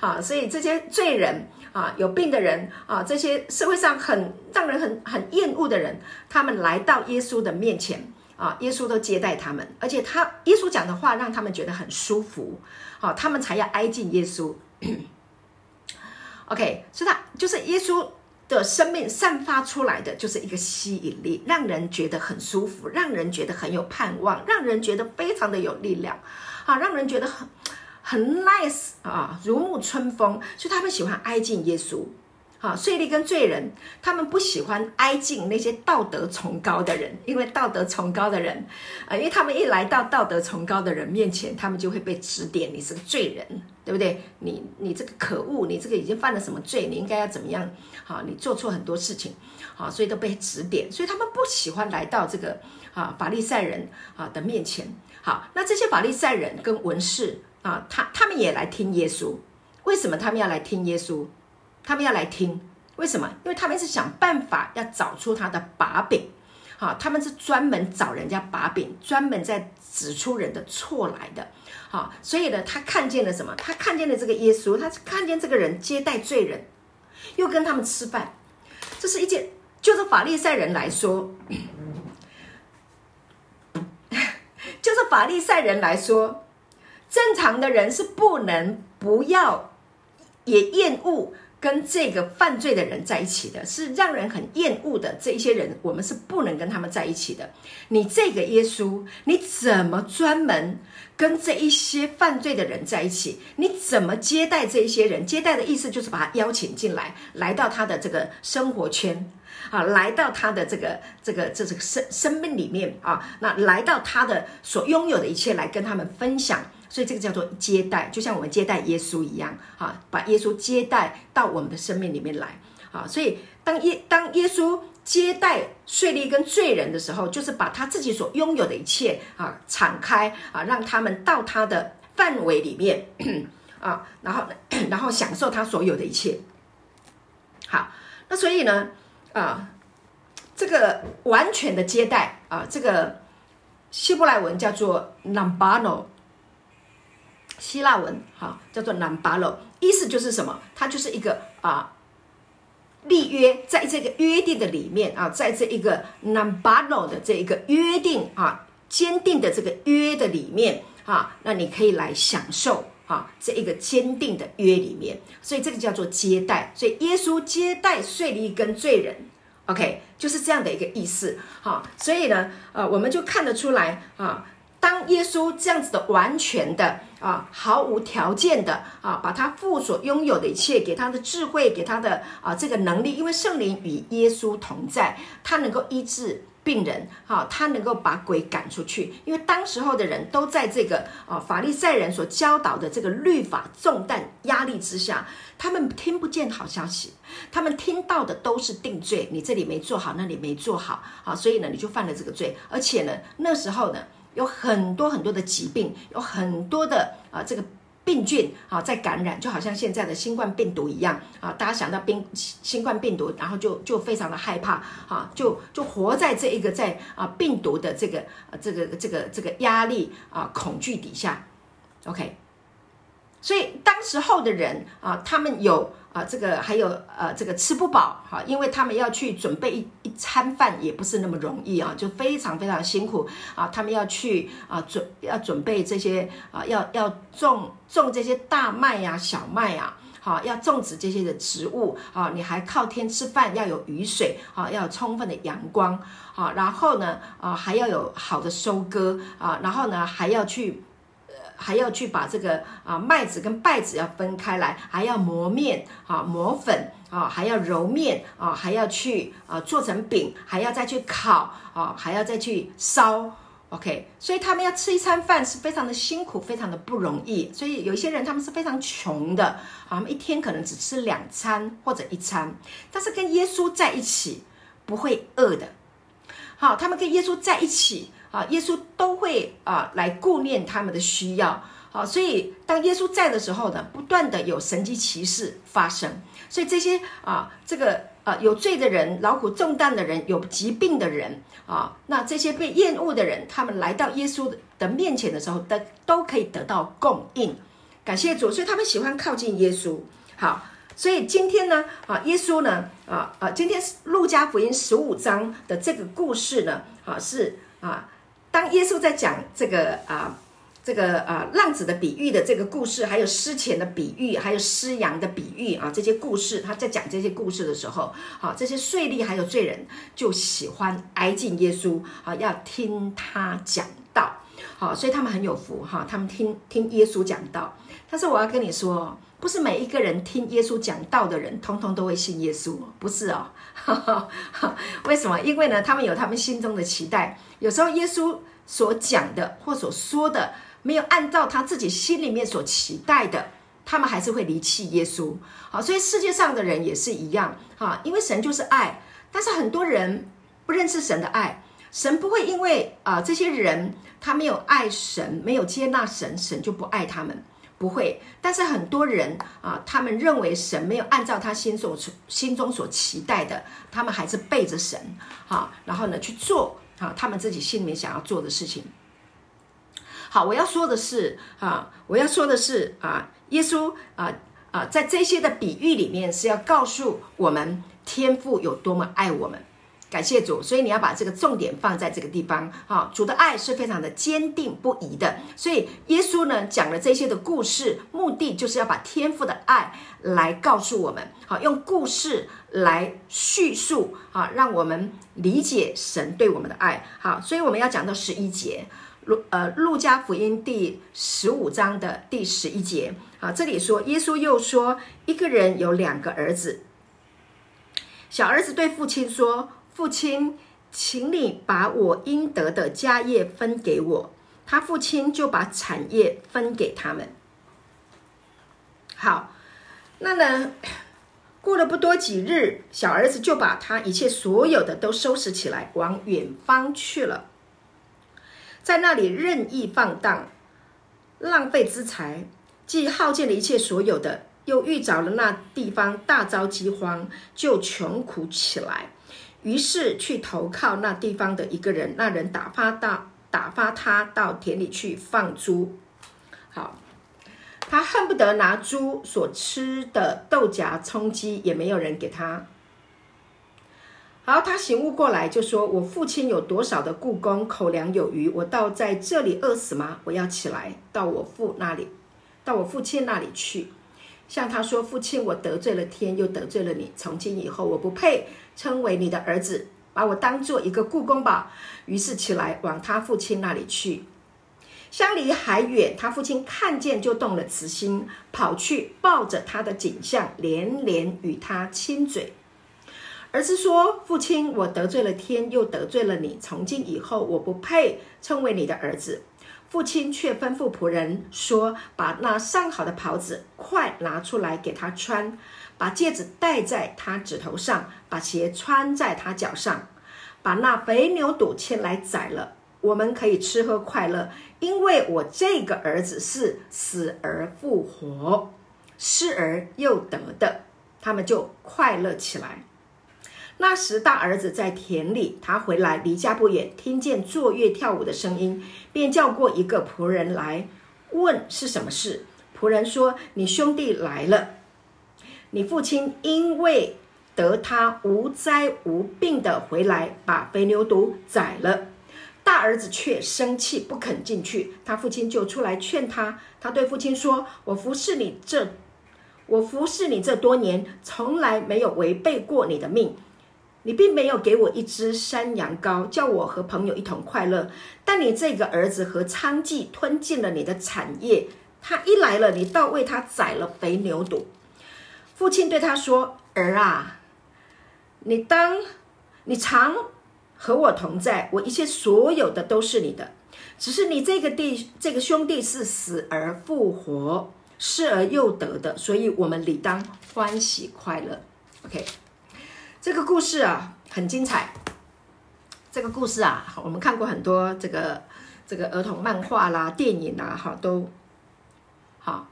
啊，所以这些罪人啊，有病的人啊，这些社会上很让人很很厌恶的人，他们来到耶稣的面前啊，耶稣都接待他们，而且他耶稣讲的话让他们觉得很舒服，好，他们才要挨近耶稣。OK，所以他就是耶稣。的生命散发出来的就是一个吸引力，让人觉得很舒服，让人觉得很有盼望，让人觉得非常的有力量，啊，让人觉得很很 nice 啊，如沐春风，所以他们喜欢挨近耶稣。啊，税吏跟罪人，他们不喜欢挨近那些道德崇高的人，因为道德崇高的人，呃，因为他们一来到道德崇高的人面前，他们就会被指点，你是个罪人，对不对？你你这个可恶，你这个已经犯了什么罪？你应该要怎么样？好，你做错很多事情，好，所以都被指点，所以他们不喜欢来到这个啊法利赛人啊的面前。好，那这些法利赛人跟文士啊，他他们也来听耶稣，为什么他们要来听耶稣？他们要来听，为什么？因为他们是想办法要找出他的把柄，好，他们是专门找人家把柄，专门在指出人的错来的，好，所以呢，他看见了什么？他看见了这个耶稣，他看见这个人接待罪人，又跟他们吃饭，这是一件，就是法利赛人来说，就是法利赛人来说，正常的人是不能不要也厌恶。跟这个犯罪的人在一起的，是让人很厌恶的这一些人，我们是不能跟他们在一起的。你这个耶稣，你怎么专门跟这一些犯罪的人在一起？你怎么接待这一些人？接待的意思就是把他邀请进来，来到他的这个生活圈啊，来到他的这个这个这这个生生命里面啊，那来到他的所拥有的一切，来跟他们分享。所以这个叫做接待，就像我们接待耶稣一样，哈，把耶稣接待到我们的生命里面来，啊，所以当耶当耶稣接待税吏跟罪人的时候，就是把他自己所拥有的一切啊敞开啊，让他们到他的范围里面 啊，然后然后享受他所有的一切。好，那所以呢，啊，这个完全的接待啊，这个希伯来文叫做 lambano。希腊文哈叫做 n a m b a l o 意思就是什么？它就是一个啊立约，在这个约定的里面啊，在这一个 n a m b a l o 的这一个约定啊，坚定的这个约的里面啊，那你可以来享受啊这一个坚定的约里面，所以这个叫做接待。所以耶稣接待税吏跟罪人，OK，就是这样的一个意思。好，所以呢，呃，我们就看得出来啊。当耶稣这样子的完全的啊，毫无条件的啊，把他父所拥有的一切给他的智慧，给他的啊这个能力，因为圣灵与耶稣同在，他能够医治病人，哈，他能够把鬼赶出去，因为当时候的人都在这个啊法利赛人所教导的这个律法重担压力之下，他们听不见好消息，他们听到的都是定罪，你这里没做好，那里没做好，啊，所以呢，你就犯了这个罪，而且呢，那时候呢，有很多很多的疾病，有很多的啊这个。病菌啊，在感染，就好像现在的新冠病毒一样啊！大家想到病新冠病毒，然后就就非常的害怕啊，就就活在这一个在啊病毒的这个这个这个这个压力啊恐惧底下，OK。所以当时候的人啊，他们有。啊，这个还有呃，这个吃不饱哈，因为他们要去准备一餐饭，也不是那么容易啊，就非常非常辛苦啊。他们要去啊准要准备这些啊，要要种种这些大麦呀、小麦啊，好，要种植这些的植物啊。你还靠天吃饭，要有雨水啊，要有充分的阳光啊，然后呢啊，还要有好的收割啊，然后呢还要去呃。还要去把这个啊麦子跟稗子要分开来，还要磨面啊磨粉啊，还要揉面啊，还要去啊做成饼，还要再去烤啊，还要再去烧。OK，所以他们要吃一餐饭是非常的辛苦，非常的不容易。所以有一些人他们是非常穷的啊，他们一天可能只吃两餐或者一餐，但是跟耶稣在一起不会饿的。好，他们跟耶稣在一起。啊，耶稣都会啊来顾念他们的需要，好，所以当耶稣在的时候呢，不断的有神迹奇事发生，所以这些啊，这个啊有罪的人、劳苦重担的人、有疾病的人啊，那这些被厌恶的人，他们来到耶稣的面前的时候，都都可以得到供应，感谢主，所以他们喜欢靠近耶稣。好，所以今天呢，啊，耶稣呢，啊啊，今天路加福音十五章的这个故事呢，啊是啊。当耶稣在讲这个啊，这个啊浪子的比喻的这个故事，还有失钱的比喻，还有失羊的比喻啊，这些故事，他在讲这些故事的时候，好，这些税吏还有罪人就喜欢挨近耶稣啊，要听他讲道，好，所以他们很有福哈，他们听听耶稣讲道。但是我要跟你说，不是每一个人听耶稣讲道的人，通通都会信耶稣，不是哦。为什么？因为呢，他们有他们心中的期待。有时候耶稣所讲的或所说的，没有按照他自己心里面所期待的，他们还是会离弃耶稣。好，所以世界上的人也是一样。哈，因为神就是爱，但是很多人不认识神的爱。神不会因为啊、这些人他没有爱神，没有接纳神，神就不爱他们。不会，但是很多人啊，他们认为神没有按照他心所心中所期待的，他们还是背着神，好，然后呢去做啊，他们自己心里面想要做的事情。好，我要说的是啊，我要说的是啊，耶稣啊啊，在这些的比喻里面是要告诉我们天父有多么爱我们。感谢主，所以你要把这个重点放在这个地方。好，主的爱是非常的坚定不移的。所以耶稣呢讲了这些的故事，目的就是要把天父的爱来告诉我们。好，用故事来叙述啊，让我们理解神对我们的爱。好，所以我们要讲到十一节，路呃路加福音第十五章的第十一节。啊，这里说耶稣又说，一个人有两个儿子，小儿子对父亲说。父亲，请你把我应得的家业分给我。他父亲就把产业分给他们。好，那呢，过了不多几日，小儿子就把他一切所有的都收拾起来，往远方去了，在那里任意放荡，浪费资财，既耗尽了一切所有的，又遇着了那地方大遭饥荒，就穷苦起来。于是去投靠那地方的一个人，那人打发到打发他到田里去放猪。好，他恨不得拿猪所吃的豆荚充饥，也没有人给他。好，他醒悟过来，就说：“我父亲有多少的雇工，口粮有余，我倒在这里饿死吗？我要起来到我父那里，到我父亲那里去。”向他说：“父亲，我得罪了天，又得罪了你。从今以后，我不配称为你的儿子，把我当做一个雇工吧。”于是起来往他父亲那里去。相离还远，他父亲看见就动了慈心，跑去抱着他的景象，连连与他亲嘴。儿子说：“父亲，我得罪了天，又得罪了你。从今以后，我不配称为你的儿子。”父亲却吩咐仆人说：“把那上好的袍子快拿出来给他穿，把戒指戴在他指头上，把鞋穿在他脚上，把那肥牛犊牵来宰了。我们可以吃喝快乐，因为我这个儿子是死而复活，失而又得的。”他们就快乐起来。那时，大儿子在田里，他回来离家不远，听见坐月跳舞的声音，便叫过一个仆人来问是什么事。仆人说：“你兄弟来了，你父亲因为得他无灾无病的回来，把肥牛犊宰了。”大儿子却生气，不肯进去。他父亲就出来劝他。他对父亲说：“我服侍你这，我服侍你这多年，从来没有违背过你的命。”你并没有给我一只山羊羔，叫我和朋友一同快乐。但你这个儿子和娼妓吞进了你的产业。他一来了，你倒为他宰了肥牛犊。父亲对他说：“儿啊，你当你常和我同在，我一切所有的都是你的。只是你这个弟这个兄弟是死而复活，失而又得的，所以我们理当欢喜快乐。” OK。这个故事啊，很精彩。这个故事啊，我们看过很多这个这个儿童漫画啦、电影啦，哈，都好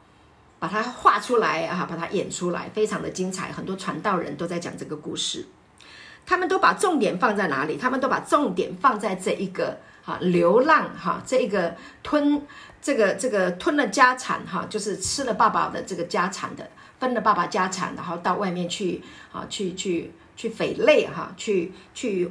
把它画出来啊，把它演出来，非常的精彩。很多传道人都在讲这个故事，他们都把重点放在哪里？他们都把重点放在这一个哈流浪哈，这一个吞这个这个吞了家产哈，就是吃了爸爸的这个家产的，分了爸爸家产，然后到外面去啊，去去。去匪类哈，去去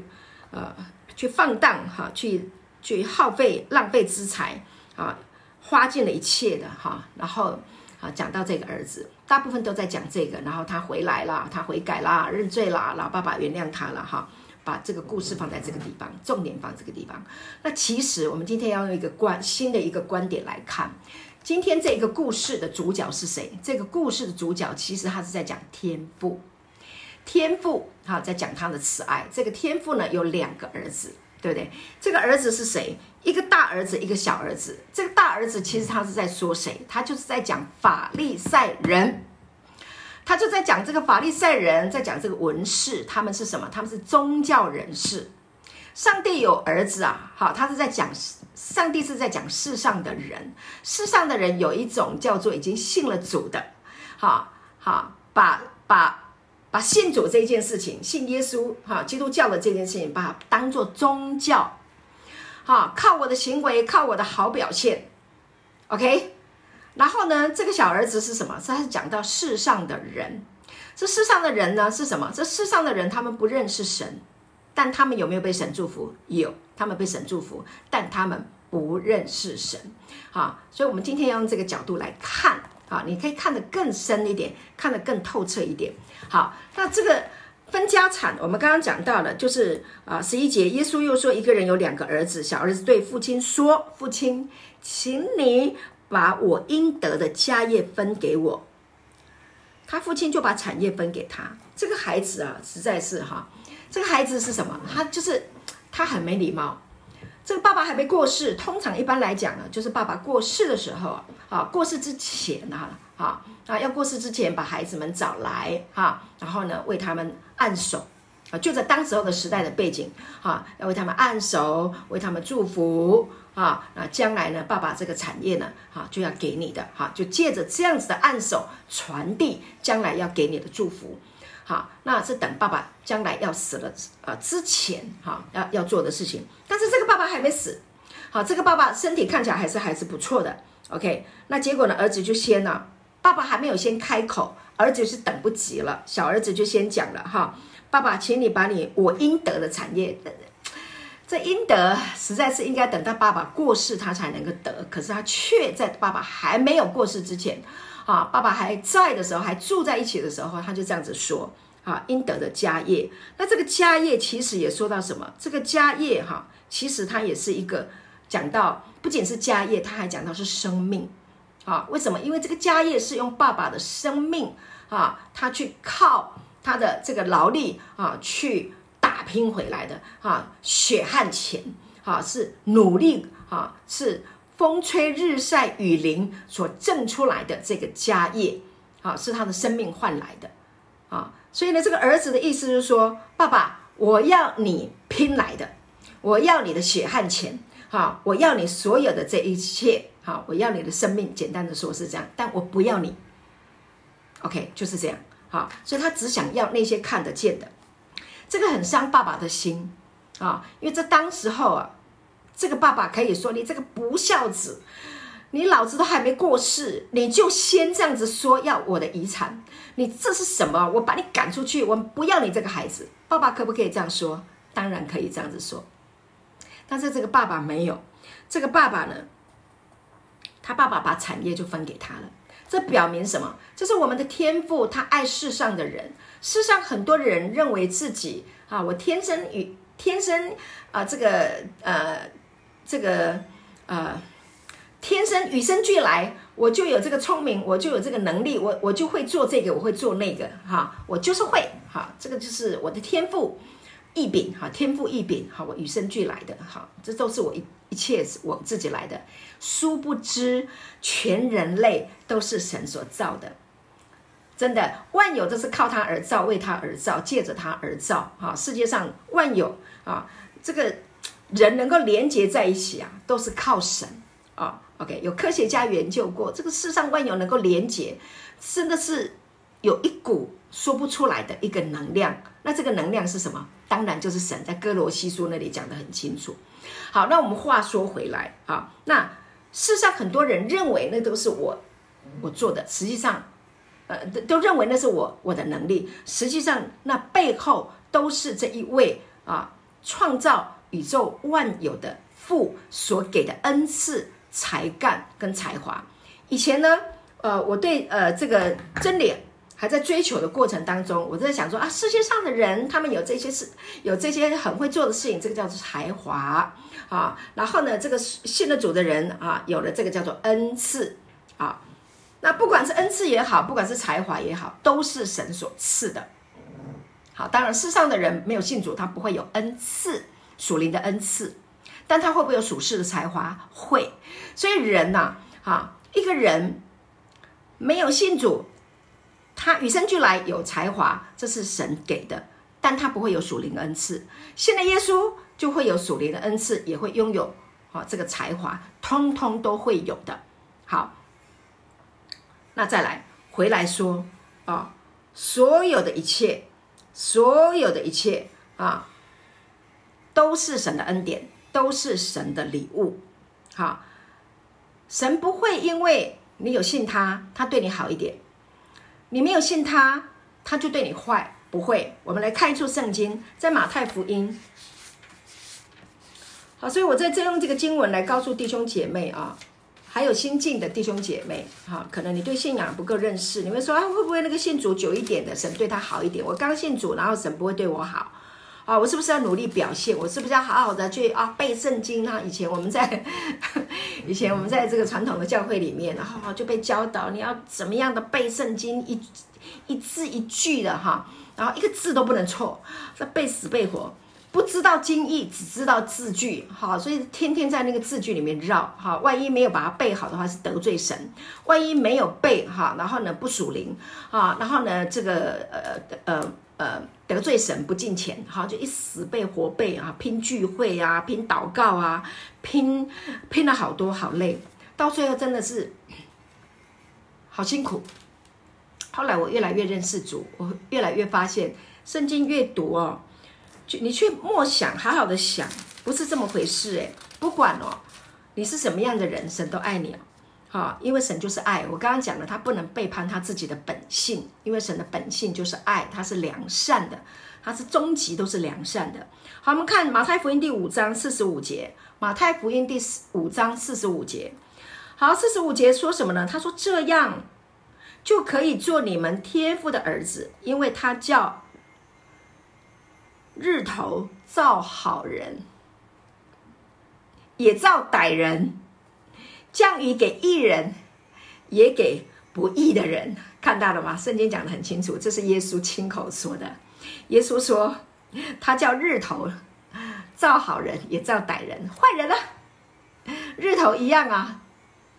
呃，去放荡哈，去去耗费浪费资财啊，花尽了一切的哈，然后啊，讲到这个儿子，大部分都在讲这个，然后他回来了，他悔改啦，认罪啦，老爸爸原谅他了哈，把这个故事放在这个地方，重点放这个地方。那其实我们今天要用一个观新的一个观点来看，今天这个故事的主角是谁？这个故事的主角其实他是在讲天赋。天父哈，在讲他的慈爱。这个天父呢，有两个儿子，对不对？这个儿子是谁？一个大儿子，一个小儿子。这个大儿子其实他是在说谁？他就是在讲法利赛人。他就在讲这个法利赛人，在讲这个文士，他们是什么？他们是宗教人士。上帝有儿子啊，好，他是在讲上帝是在讲世上的人。世上的人有一种叫做已经信了主的，好好把把。把信主这件事情，信耶稣哈，基督教的这件事情，把它当做宗教，哈，靠我的行为，靠我的好表现，OK。然后呢，这个小儿子是什么？他是讲到世上的人，这世上的人呢是什么？这世上的人他们不认识神，但他们有没有被神祝福？有，他们被神祝福，但他们不认识神，哈。所以，我们今天要用这个角度来看。啊，你可以看得更深一点，看得更透彻一点。好，那这个分家产，我们刚刚讲到了，就是啊，十一节，耶稣又说，一个人有两个儿子，小儿子对父亲说：“父亲，请你把我应得的家业分给我。”他父亲就把产业分给他。这个孩子啊，实在是哈，这个孩子是什么？他就是他很没礼貌。这个爸爸还没过世，通常一般来讲呢，就是爸爸过世的时候啊，过世之前啊，啊啊，要过世之前把孩子们找来哈，然后呢为他们按手啊，就在当时候的时代的背景哈，要为他们按手，为他们祝福啊，那将来呢，爸爸这个产业呢，哈就要给你的哈，就借着这样子的按手传递将来要给你的祝福。好，那是等爸爸将来要死了，呃，之前哈，要要做的事情。但是这个爸爸还没死，好，这个爸爸身体看起来还是还是不错的。OK，那结果呢，儿子就先呢，爸爸还没有先开口，儿子是等不及了，小儿子就先讲了哈，爸爸，请你把你我应得的产业，这应得实在是应该等到爸爸过世他才能够得，可是他却在爸爸还没有过世之前。啊，爸爸还在的时候，还住在一起的时候，他就这样子说：啊，应得的家业。那这个家业其实也说到什么？这个家业哈，其实它也是一个讲到，不仅是家业，他还讲到是生命。啊，为什么？因为这个家业是用爸爸的生命啊，他去靠他的这个劳力啊去打拼回来的啊，血汗钱啊，是努力啊，是风吹日晒雨淋所挣出来的这个家业啊，是他的生命换来的啊。所以呢，这个儿子的意思就是说，爸爸，我要你拼来的，我要你的血汗钱，哈，我要你所有的这一切，哈，我要你的生命。简单的说是这样，但我不要你。OK，就是这样，好。所以他只想要那些看得见的，这个很伤爸爸的心啊，因为在当时候啊，这个爸爸可以说你这个不孝子。你老子都还没过世，你就先这样子说要我的遗产，你这是什么？我把你赶出去，我不要你这个孩子。爸爸可不可以这样说？当然可以这样子说。但是这个爸爸没有，这个爸爸呢，他爸爸把产业就分给他了。这表明什么？就是我们的天赋，他爱世上的人。世上很多人认为自己啊，我天生与天生啊，这个呃，这个呃。天生与生俱来，我就有这个聪明，我就有这个能力，我我就会做这个，我会做那个，哈，我就是会，哈，这个就是我的天赋异禀，哈，天赋异禀，哈，我与生俱来的，哈，这都是我一一切是我自己来的。殊不知，全人类都是神所造的，真的，万有都是靠他而造，为他而造，借着他而造，哈，世界上万有啊，这个人能够连接在一起啊，都是靠神啊。OK，有科学家研究过，这个世上万有能够连接，真的是有一股说不出来的一个能量。那这个能量是什么？当然就是神，在哥罗西书那里讲得很清楚。好，那我们话说回来啊，那世上很多人认为那都是我我做的，实际上，呃，都认为那是我我的能力，实际上那背后都是这一位啊，创造宇宙万有的父所给的恩赐。才干跟才华，以前呢，呃，我对呃这个真理还在追求的过程当中，我在想说啊，世界上的人他们有这些事，有这些很会做的事情，这个叫做才华啊。然后呢，这个信了主的人啊，有了这个叫做恩赐啊。那不管是恩赐也好，不管是才华也好，都是神所赐的。好，当然世上的人没有信主，他不会有恩赐，属灵的恩赐。但他会不会有属世的才华？会，所以人呐，哈，一个人没有信主，他与生俱来有才华，这是神给的，但他不会有属灵恩赐。信了耶稣就会有属灵的恩赐，也会拥有啊这个才华，通通都会有的。好，那再来回来说啊，所有的一切，所有的一切啊，都是神的恩典。都是神的礼物，好，神不会因为你有信他，他对你好一点；你没有信他，他就对你坏，不会。我们来看一处圣经，在马太福音。好，所以我在这用这个经文来告诉弟兄姐妹啊，还有新进的弟兄姐妹，哈，可能你对信仰不够认识，你会说啊，会不会那个信主久一点的神对他好一点？我刚信主，然后神不会对我好。啊，我是不是要努力表现？我是不是要好好的去啊背圣经啊？以前我们在，以前我们在这个传统的教会里面，然后就被教导你要怎么样的背圣经，一一字一句的哈，然后一个字都不能错，那背死背活，不知道经义，只知道字句，哈，所以天天在那个字句里面绕，哈，万一没有把它背好的话是得罪神，万一没有背哈，然后呢不属灵啊，然后呢这个呃呃。呃，得罪神不敬虔，好，就一死背活背啊，拼聚会啊，拼祷告啊，拼拼了好多，好累，到最后真的是好辛苦。后来我越来越认识主，我越来越发现，圣经阅读哦，就你去默想，好好的想，不是这么回事诶，不管哦，你是什么样的人，神都爱你哦。好，因为神就是爱。我刚刚讲了，他不能背叛他自己的本性，因为神的本性就是爱，他是良善的，他是终极都是良善的。好，我们看马太福音第五章四十五节，马太福音第五章四十五节。好，四十五节说什么呢？他说这样就可以做你们天父的儿子，因为他叫日头照好人，也照歹人。降雨给义人，也给不义的人。看到了吗？圣经讲得很清楚，这是耶稣亲口说的。耶稣说，他叫日头照好人，也照歹人。坏人呢？日头一样啊。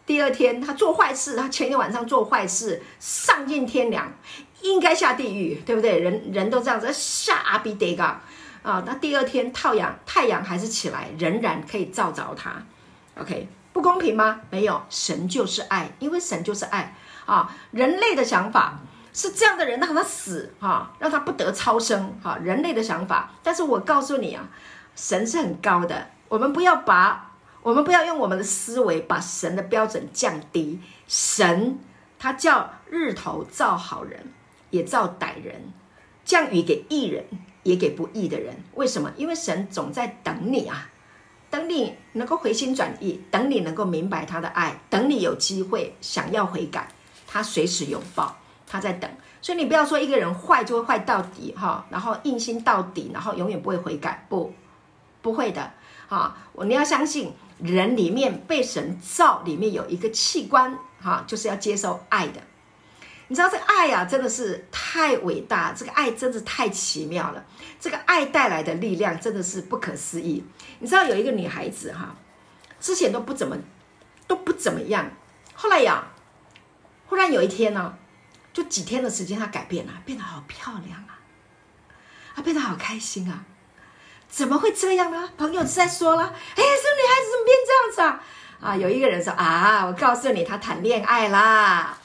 第二天他做坏事，他前一天晚上做坏事，丧尽天良，应该下地狱，对不对？人人都这样子下阿比得嘎啊。那第二天太阳太阳还是起来，仍然可以照着他。OK，不公平吗？没有，神就是爱，因为神就是爱啊。人类的想法是这样的人让他死哈，让他不得超生哈。人类的想法，但是我告诉你啊，神是很高的，我们不要把。我们不要用我们的思维把神的标准降低。神他叫日头照好人，也照歹人，降雨给义人，也给不义的人。为什么？因为神总在等你啊，等你能够回心转意，等你能够明白他的爱，等你有机会想要悔改，他随时拥抱，他在等。所以你不要说一个人坏就会坏到底哈，然后硬心到底，然后永远不会悔改，不，不会的啊！我你要相信。人里面被神造，里面有一个器官，哈，就是要接受爱的。你知道这个爱呀，真的是太伟大，这个爱真的太奇妙了。这个爱带来的力量真的是不可思议。你知道有一个女孩子哈，之前都不怎么都不怎么样，后来呀，忽然有一天呢，就几天的时间，她改变了，变得好漂亮啊，她变得好开心啊。怎么会这样呢？朋友在说了，哎，这个女孩子怎么变这样子啊？啊，有一个人说啊，我告诉你，她谈恋爱啦，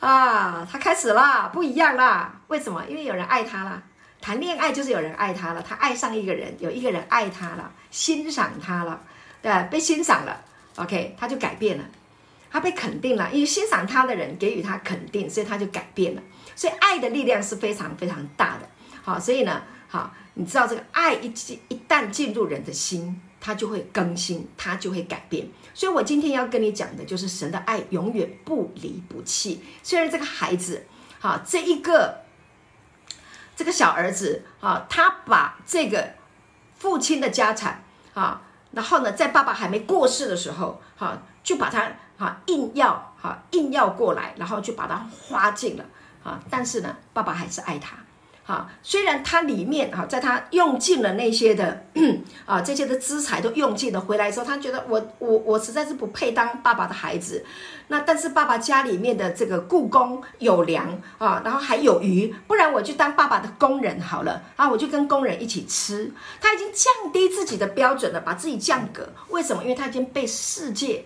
啊，他开始了，不一样啦。为什么？因为有人爱他了。谈恋爱就是有人爱他了，他爱上一个人，有一个人爱他了，欣赏他了，对，被欣赏了。OK，他就改变了，他被肯定了，因为欣赏他的人给予他肯定，所以他就改变了。所以爱的力量是非常非常大的。好，所以呢，好。你知道这个爱一进一旦进入人的心，他就会更新，他就会改变。所以我今天要跟你讲的就是神的爱永远不离不弃。虽然这个孩子，哈，这一个这个小儿子，啊，他把这个父亲的家产，啊，然后呢，在爸爸还没过世的时候，哈，就把他，哈，硬要，哈，硬要过来，然后就把他花尽了，啊，但是呢，爸爸还是爱他。啊，虽然他里面哈，在他用尽了那些的 啊，这些的资财都用尽了，回来之后，他觉得我我我实在是不配当爸爸的孩子。那但是爸爸家里面的这个故宫有粮啊，然后还有鱼，不然我就当爸爸的工人好了啊，我就跟工人一起吃。他已经降低自己的标准了，把自己降格。为什么？因为他已经被世界。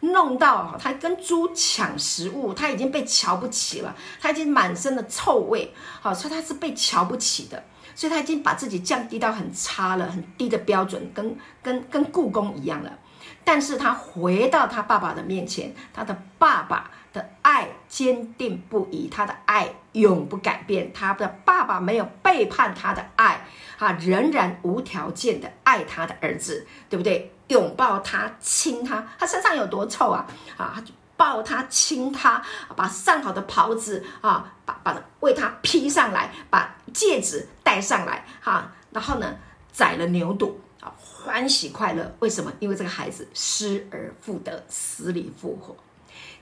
弄到他跟猪抢食物，他已经被瞧不起了，他已经满身的臭味，好，所以他是被瞧不起的，所以他已经把自己降低到很差了，很低的标准，跟跟跟故宫一样了。但是他回到他爸爸的面前，他的爸爸的爱坚定不移，他的爱永不改变，他的爸爸没有背叛他的爱，啊，仍然无条件的爱他的儿子，对不对？拥抱他，亲他，他身上有多臭啊？啊，他就抱他，亲他，把上好的袍子啊，把把为他披上来，把戒指戴上来，哈、然后呢，宰了牛犊啊，欢喜快乐。为什么？因为这个孩子失而复得，死里复活。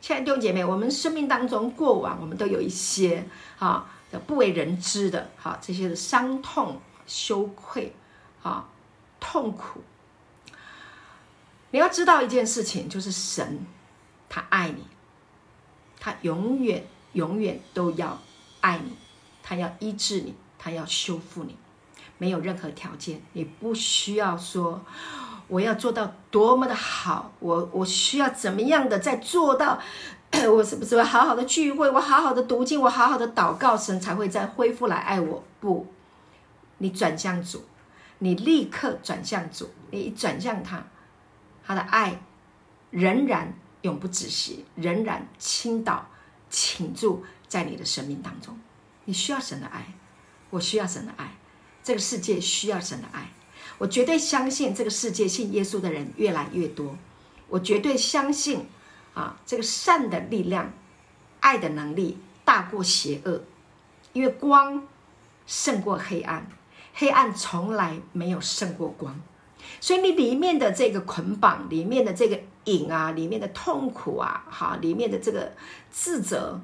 亲爱的弟兄姐妹，我们生命当中过往，我们都有一些啊不为人知的，哈、啊，这些的伤痛、羞愧，啊，痛苦。你要知道一件事情，就是神，他爱你，他永远永远都要爱你，他要医治你，他要修复你，没有任何条件，你不需要说我要做到多么的好，我我需要怎么样的再做到，我是不是好好的聚会，我好好的读经，我好好的祷告，神才会再恢复来爱我？不，你转向主，你立刻转向主，你一转向他。他的爱仍然永不止息，仍然倾倒、倾注在你的生命当中。你需要神的爱，我需要神的爱，这个世界需要神的爱。我绝对相信这个世界信耶稣的人越来越多。我绝对相信啊，这个善的力量、爱的能力大过邪恶，因为光胜过黑暗，黑暗从来没有胜过光。所以你里面的这个捆绑，里面的这个瘾啊，里面的痛苦啊，哈，里面的这个自责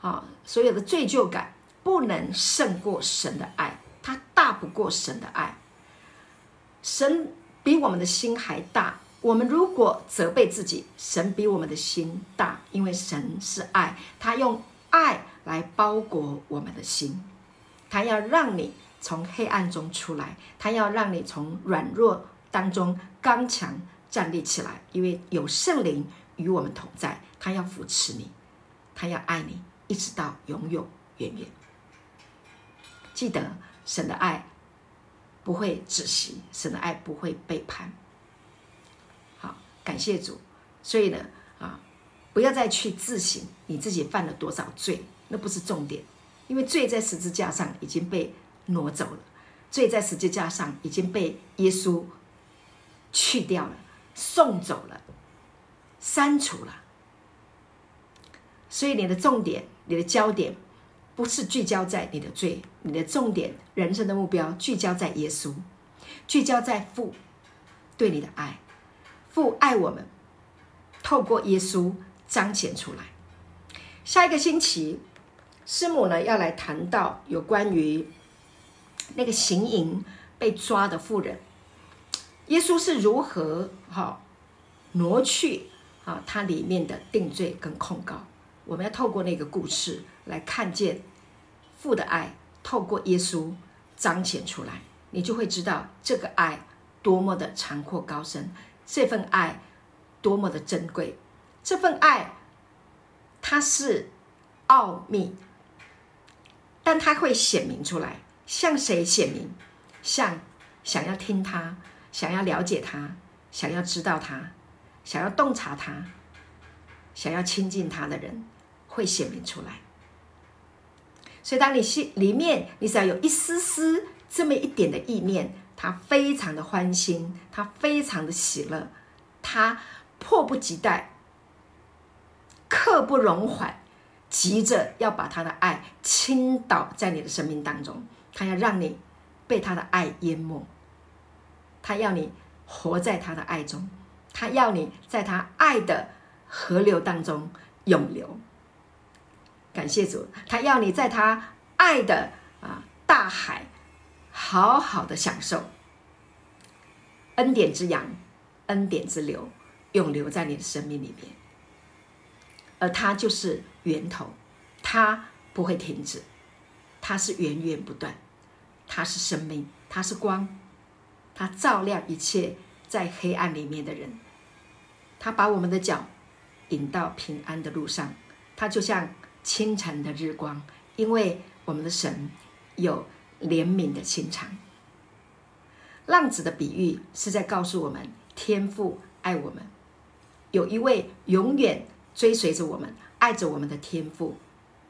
啊，所有的罪疚感，不能胜过神的爱，它大不过神的爱。神比我们的心还大。我们如果责备自己，神比我们的心大，因为神是爱，他用爱来包裹我们的心，他要让你从黑暗中出来，他要让你从软弱当中刚强站立起来，因为有圣灵与我们同在，他要扶持你，他要爱你，一直到永永远远。记得神的爱不会止息，神的爱不会背叛。好感谢主，所以呢，啊，不要再去自省你自己犯了多少罪，那不是重点，因为罪在十字架上已经被挪走了，罪在十字架上已经被耶稣去掉了，送走了，删除了。所以你的重点，你的焦点，不是聚焦在你的罪，你的重点，人生的目标聚焦在耶稣，聚焦在父对你的爱。父爱我们，透过耶稣彰显出来。下一个星期，师母呢要来谈到有关于那个行淫被抓的妇人，耶稣是如何哈挪去啊他里面的定罪跟控告。我们要透过那个故事来看见父的爱，透过耶稣彰显出来，你就会知道这个爱多么的长阔高深。这份爱多么的珍贵，这份爱它是奥秘，但它会显明出来。向谁显明？向想要听他、想要了解他、想要知道他、想要洞察他、想要亲近他的人，会显明出来。所以，当你心里面，你只要有一丝丝这么一点的意念。他非常的欢心，他非常的喜乐，他迫不及待、刻不容缓，急着要把他的爱倾倒在你的生命当中。他要让你被他的爱淹没，他要你活在他的爱中，他要你在他爱的河流当中永流。感谢主，他要你在他爱的啊大海。好好的享受恩典之洋，恩典之流，永留在你的生命里面。而它就是源头，它不会停止，它是源源不断，它是生命，它是光，它照亮一切在黑暗里面的人。它把我们的脚引到平安的路上，它就像清晨的日光，因为我们的神有。怜悯的心肠，浪子的比喻是在告诉我们，天父爱我们，有一位永远追随着我们、爱着我们的天父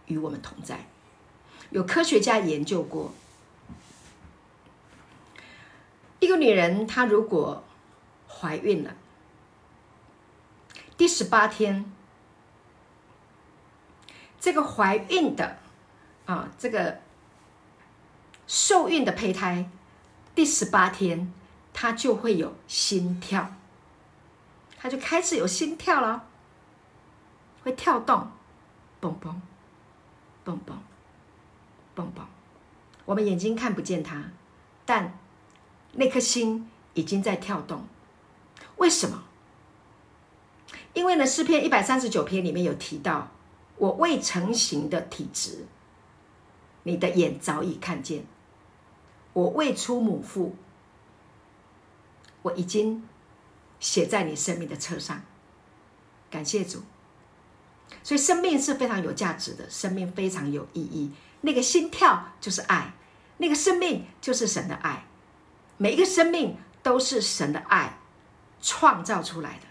与我们同在。有科学家研究过，一个女人她如果怀孕了，第十八天，这个怀孕的啊，这个。受孕的胚胎，第十八天，它就会有心跳，它就开始有心跳了，会跳动，蹦蹦，蹦蹦，蹦蹦。我们眼睛看不见它，但那颗心已经在跳动。为什么？因为呢，诗篇一百三十九篇里面有提到，我未成形的体质，你的眼早已看见。我未出母腹，我已经写在你生命的册上。感谢主，所以生命是非常有价值的，生命非常有意义。那个心跳就是爱，那个生命就是神的爱。每一个生命都是神的爱创造出来的。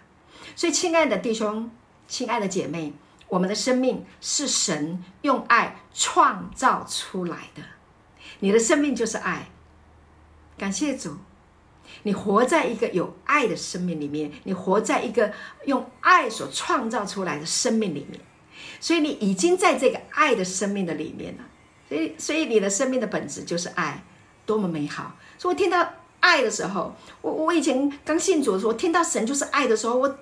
所以，亲爱的弟兄，亲爱的姐妹，我们的生命是神用爱创造出来的。你的生命就是爱，感谢主，你活在一个有爱的生命里面，你活在一个用爱所创造出来的生命里面，所以你已经在这个爱的生命的里面了。所以，所以你的生命的本质就是爱，多么美好！所以我听到爱的时候，我我以前刚信主的时候，听到神就是爱的时候，我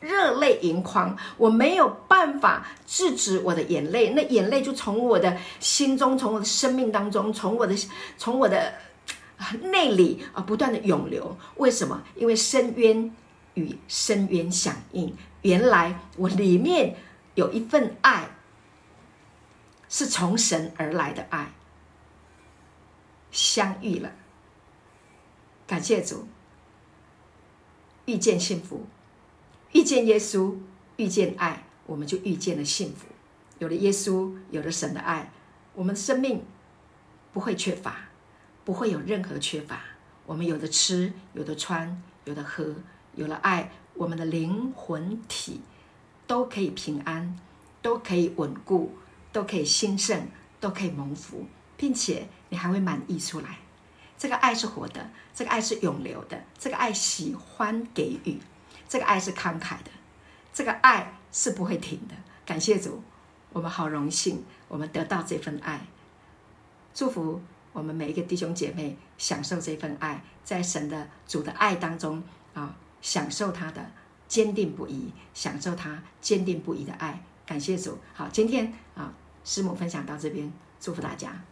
热泪盈眶，我没有办法制止我的眼泪，那眼泪就从我的心中，从我的生命当中，从我的从我的内里啊不断的涌流。为什么？因为深渊与深渊响应，原来我里面有一份爱，是从神而来的爱，相遇了。感谢主，遇见幸福。遇见耶稣，遇见爱，我们就遇见了幸福。有了耶稣，有了神的爱，我们的生命不会缺乏，不会有任何缺乏。我们有的吃，有的穿，有的喝，有了爱，我们的灵魂体都可以平安，都可以稳固，都可以兴盛，都可以蒙福，并且你还会满溢出来。这个爱是活的，这个爱是永流的，这个爱喜欢给予。这个爱是慷慨的，这个爱是不会停的。感谢主，我们好荣幸，我们得到这份爱。祝福我们每一个弟兄姐妹享受这份爱，在神的主的爱当中啊，享受他的坚定不移，享受他坚定不移的爱。感谢主。好，今天啊，师母分享到这边，祝福大家。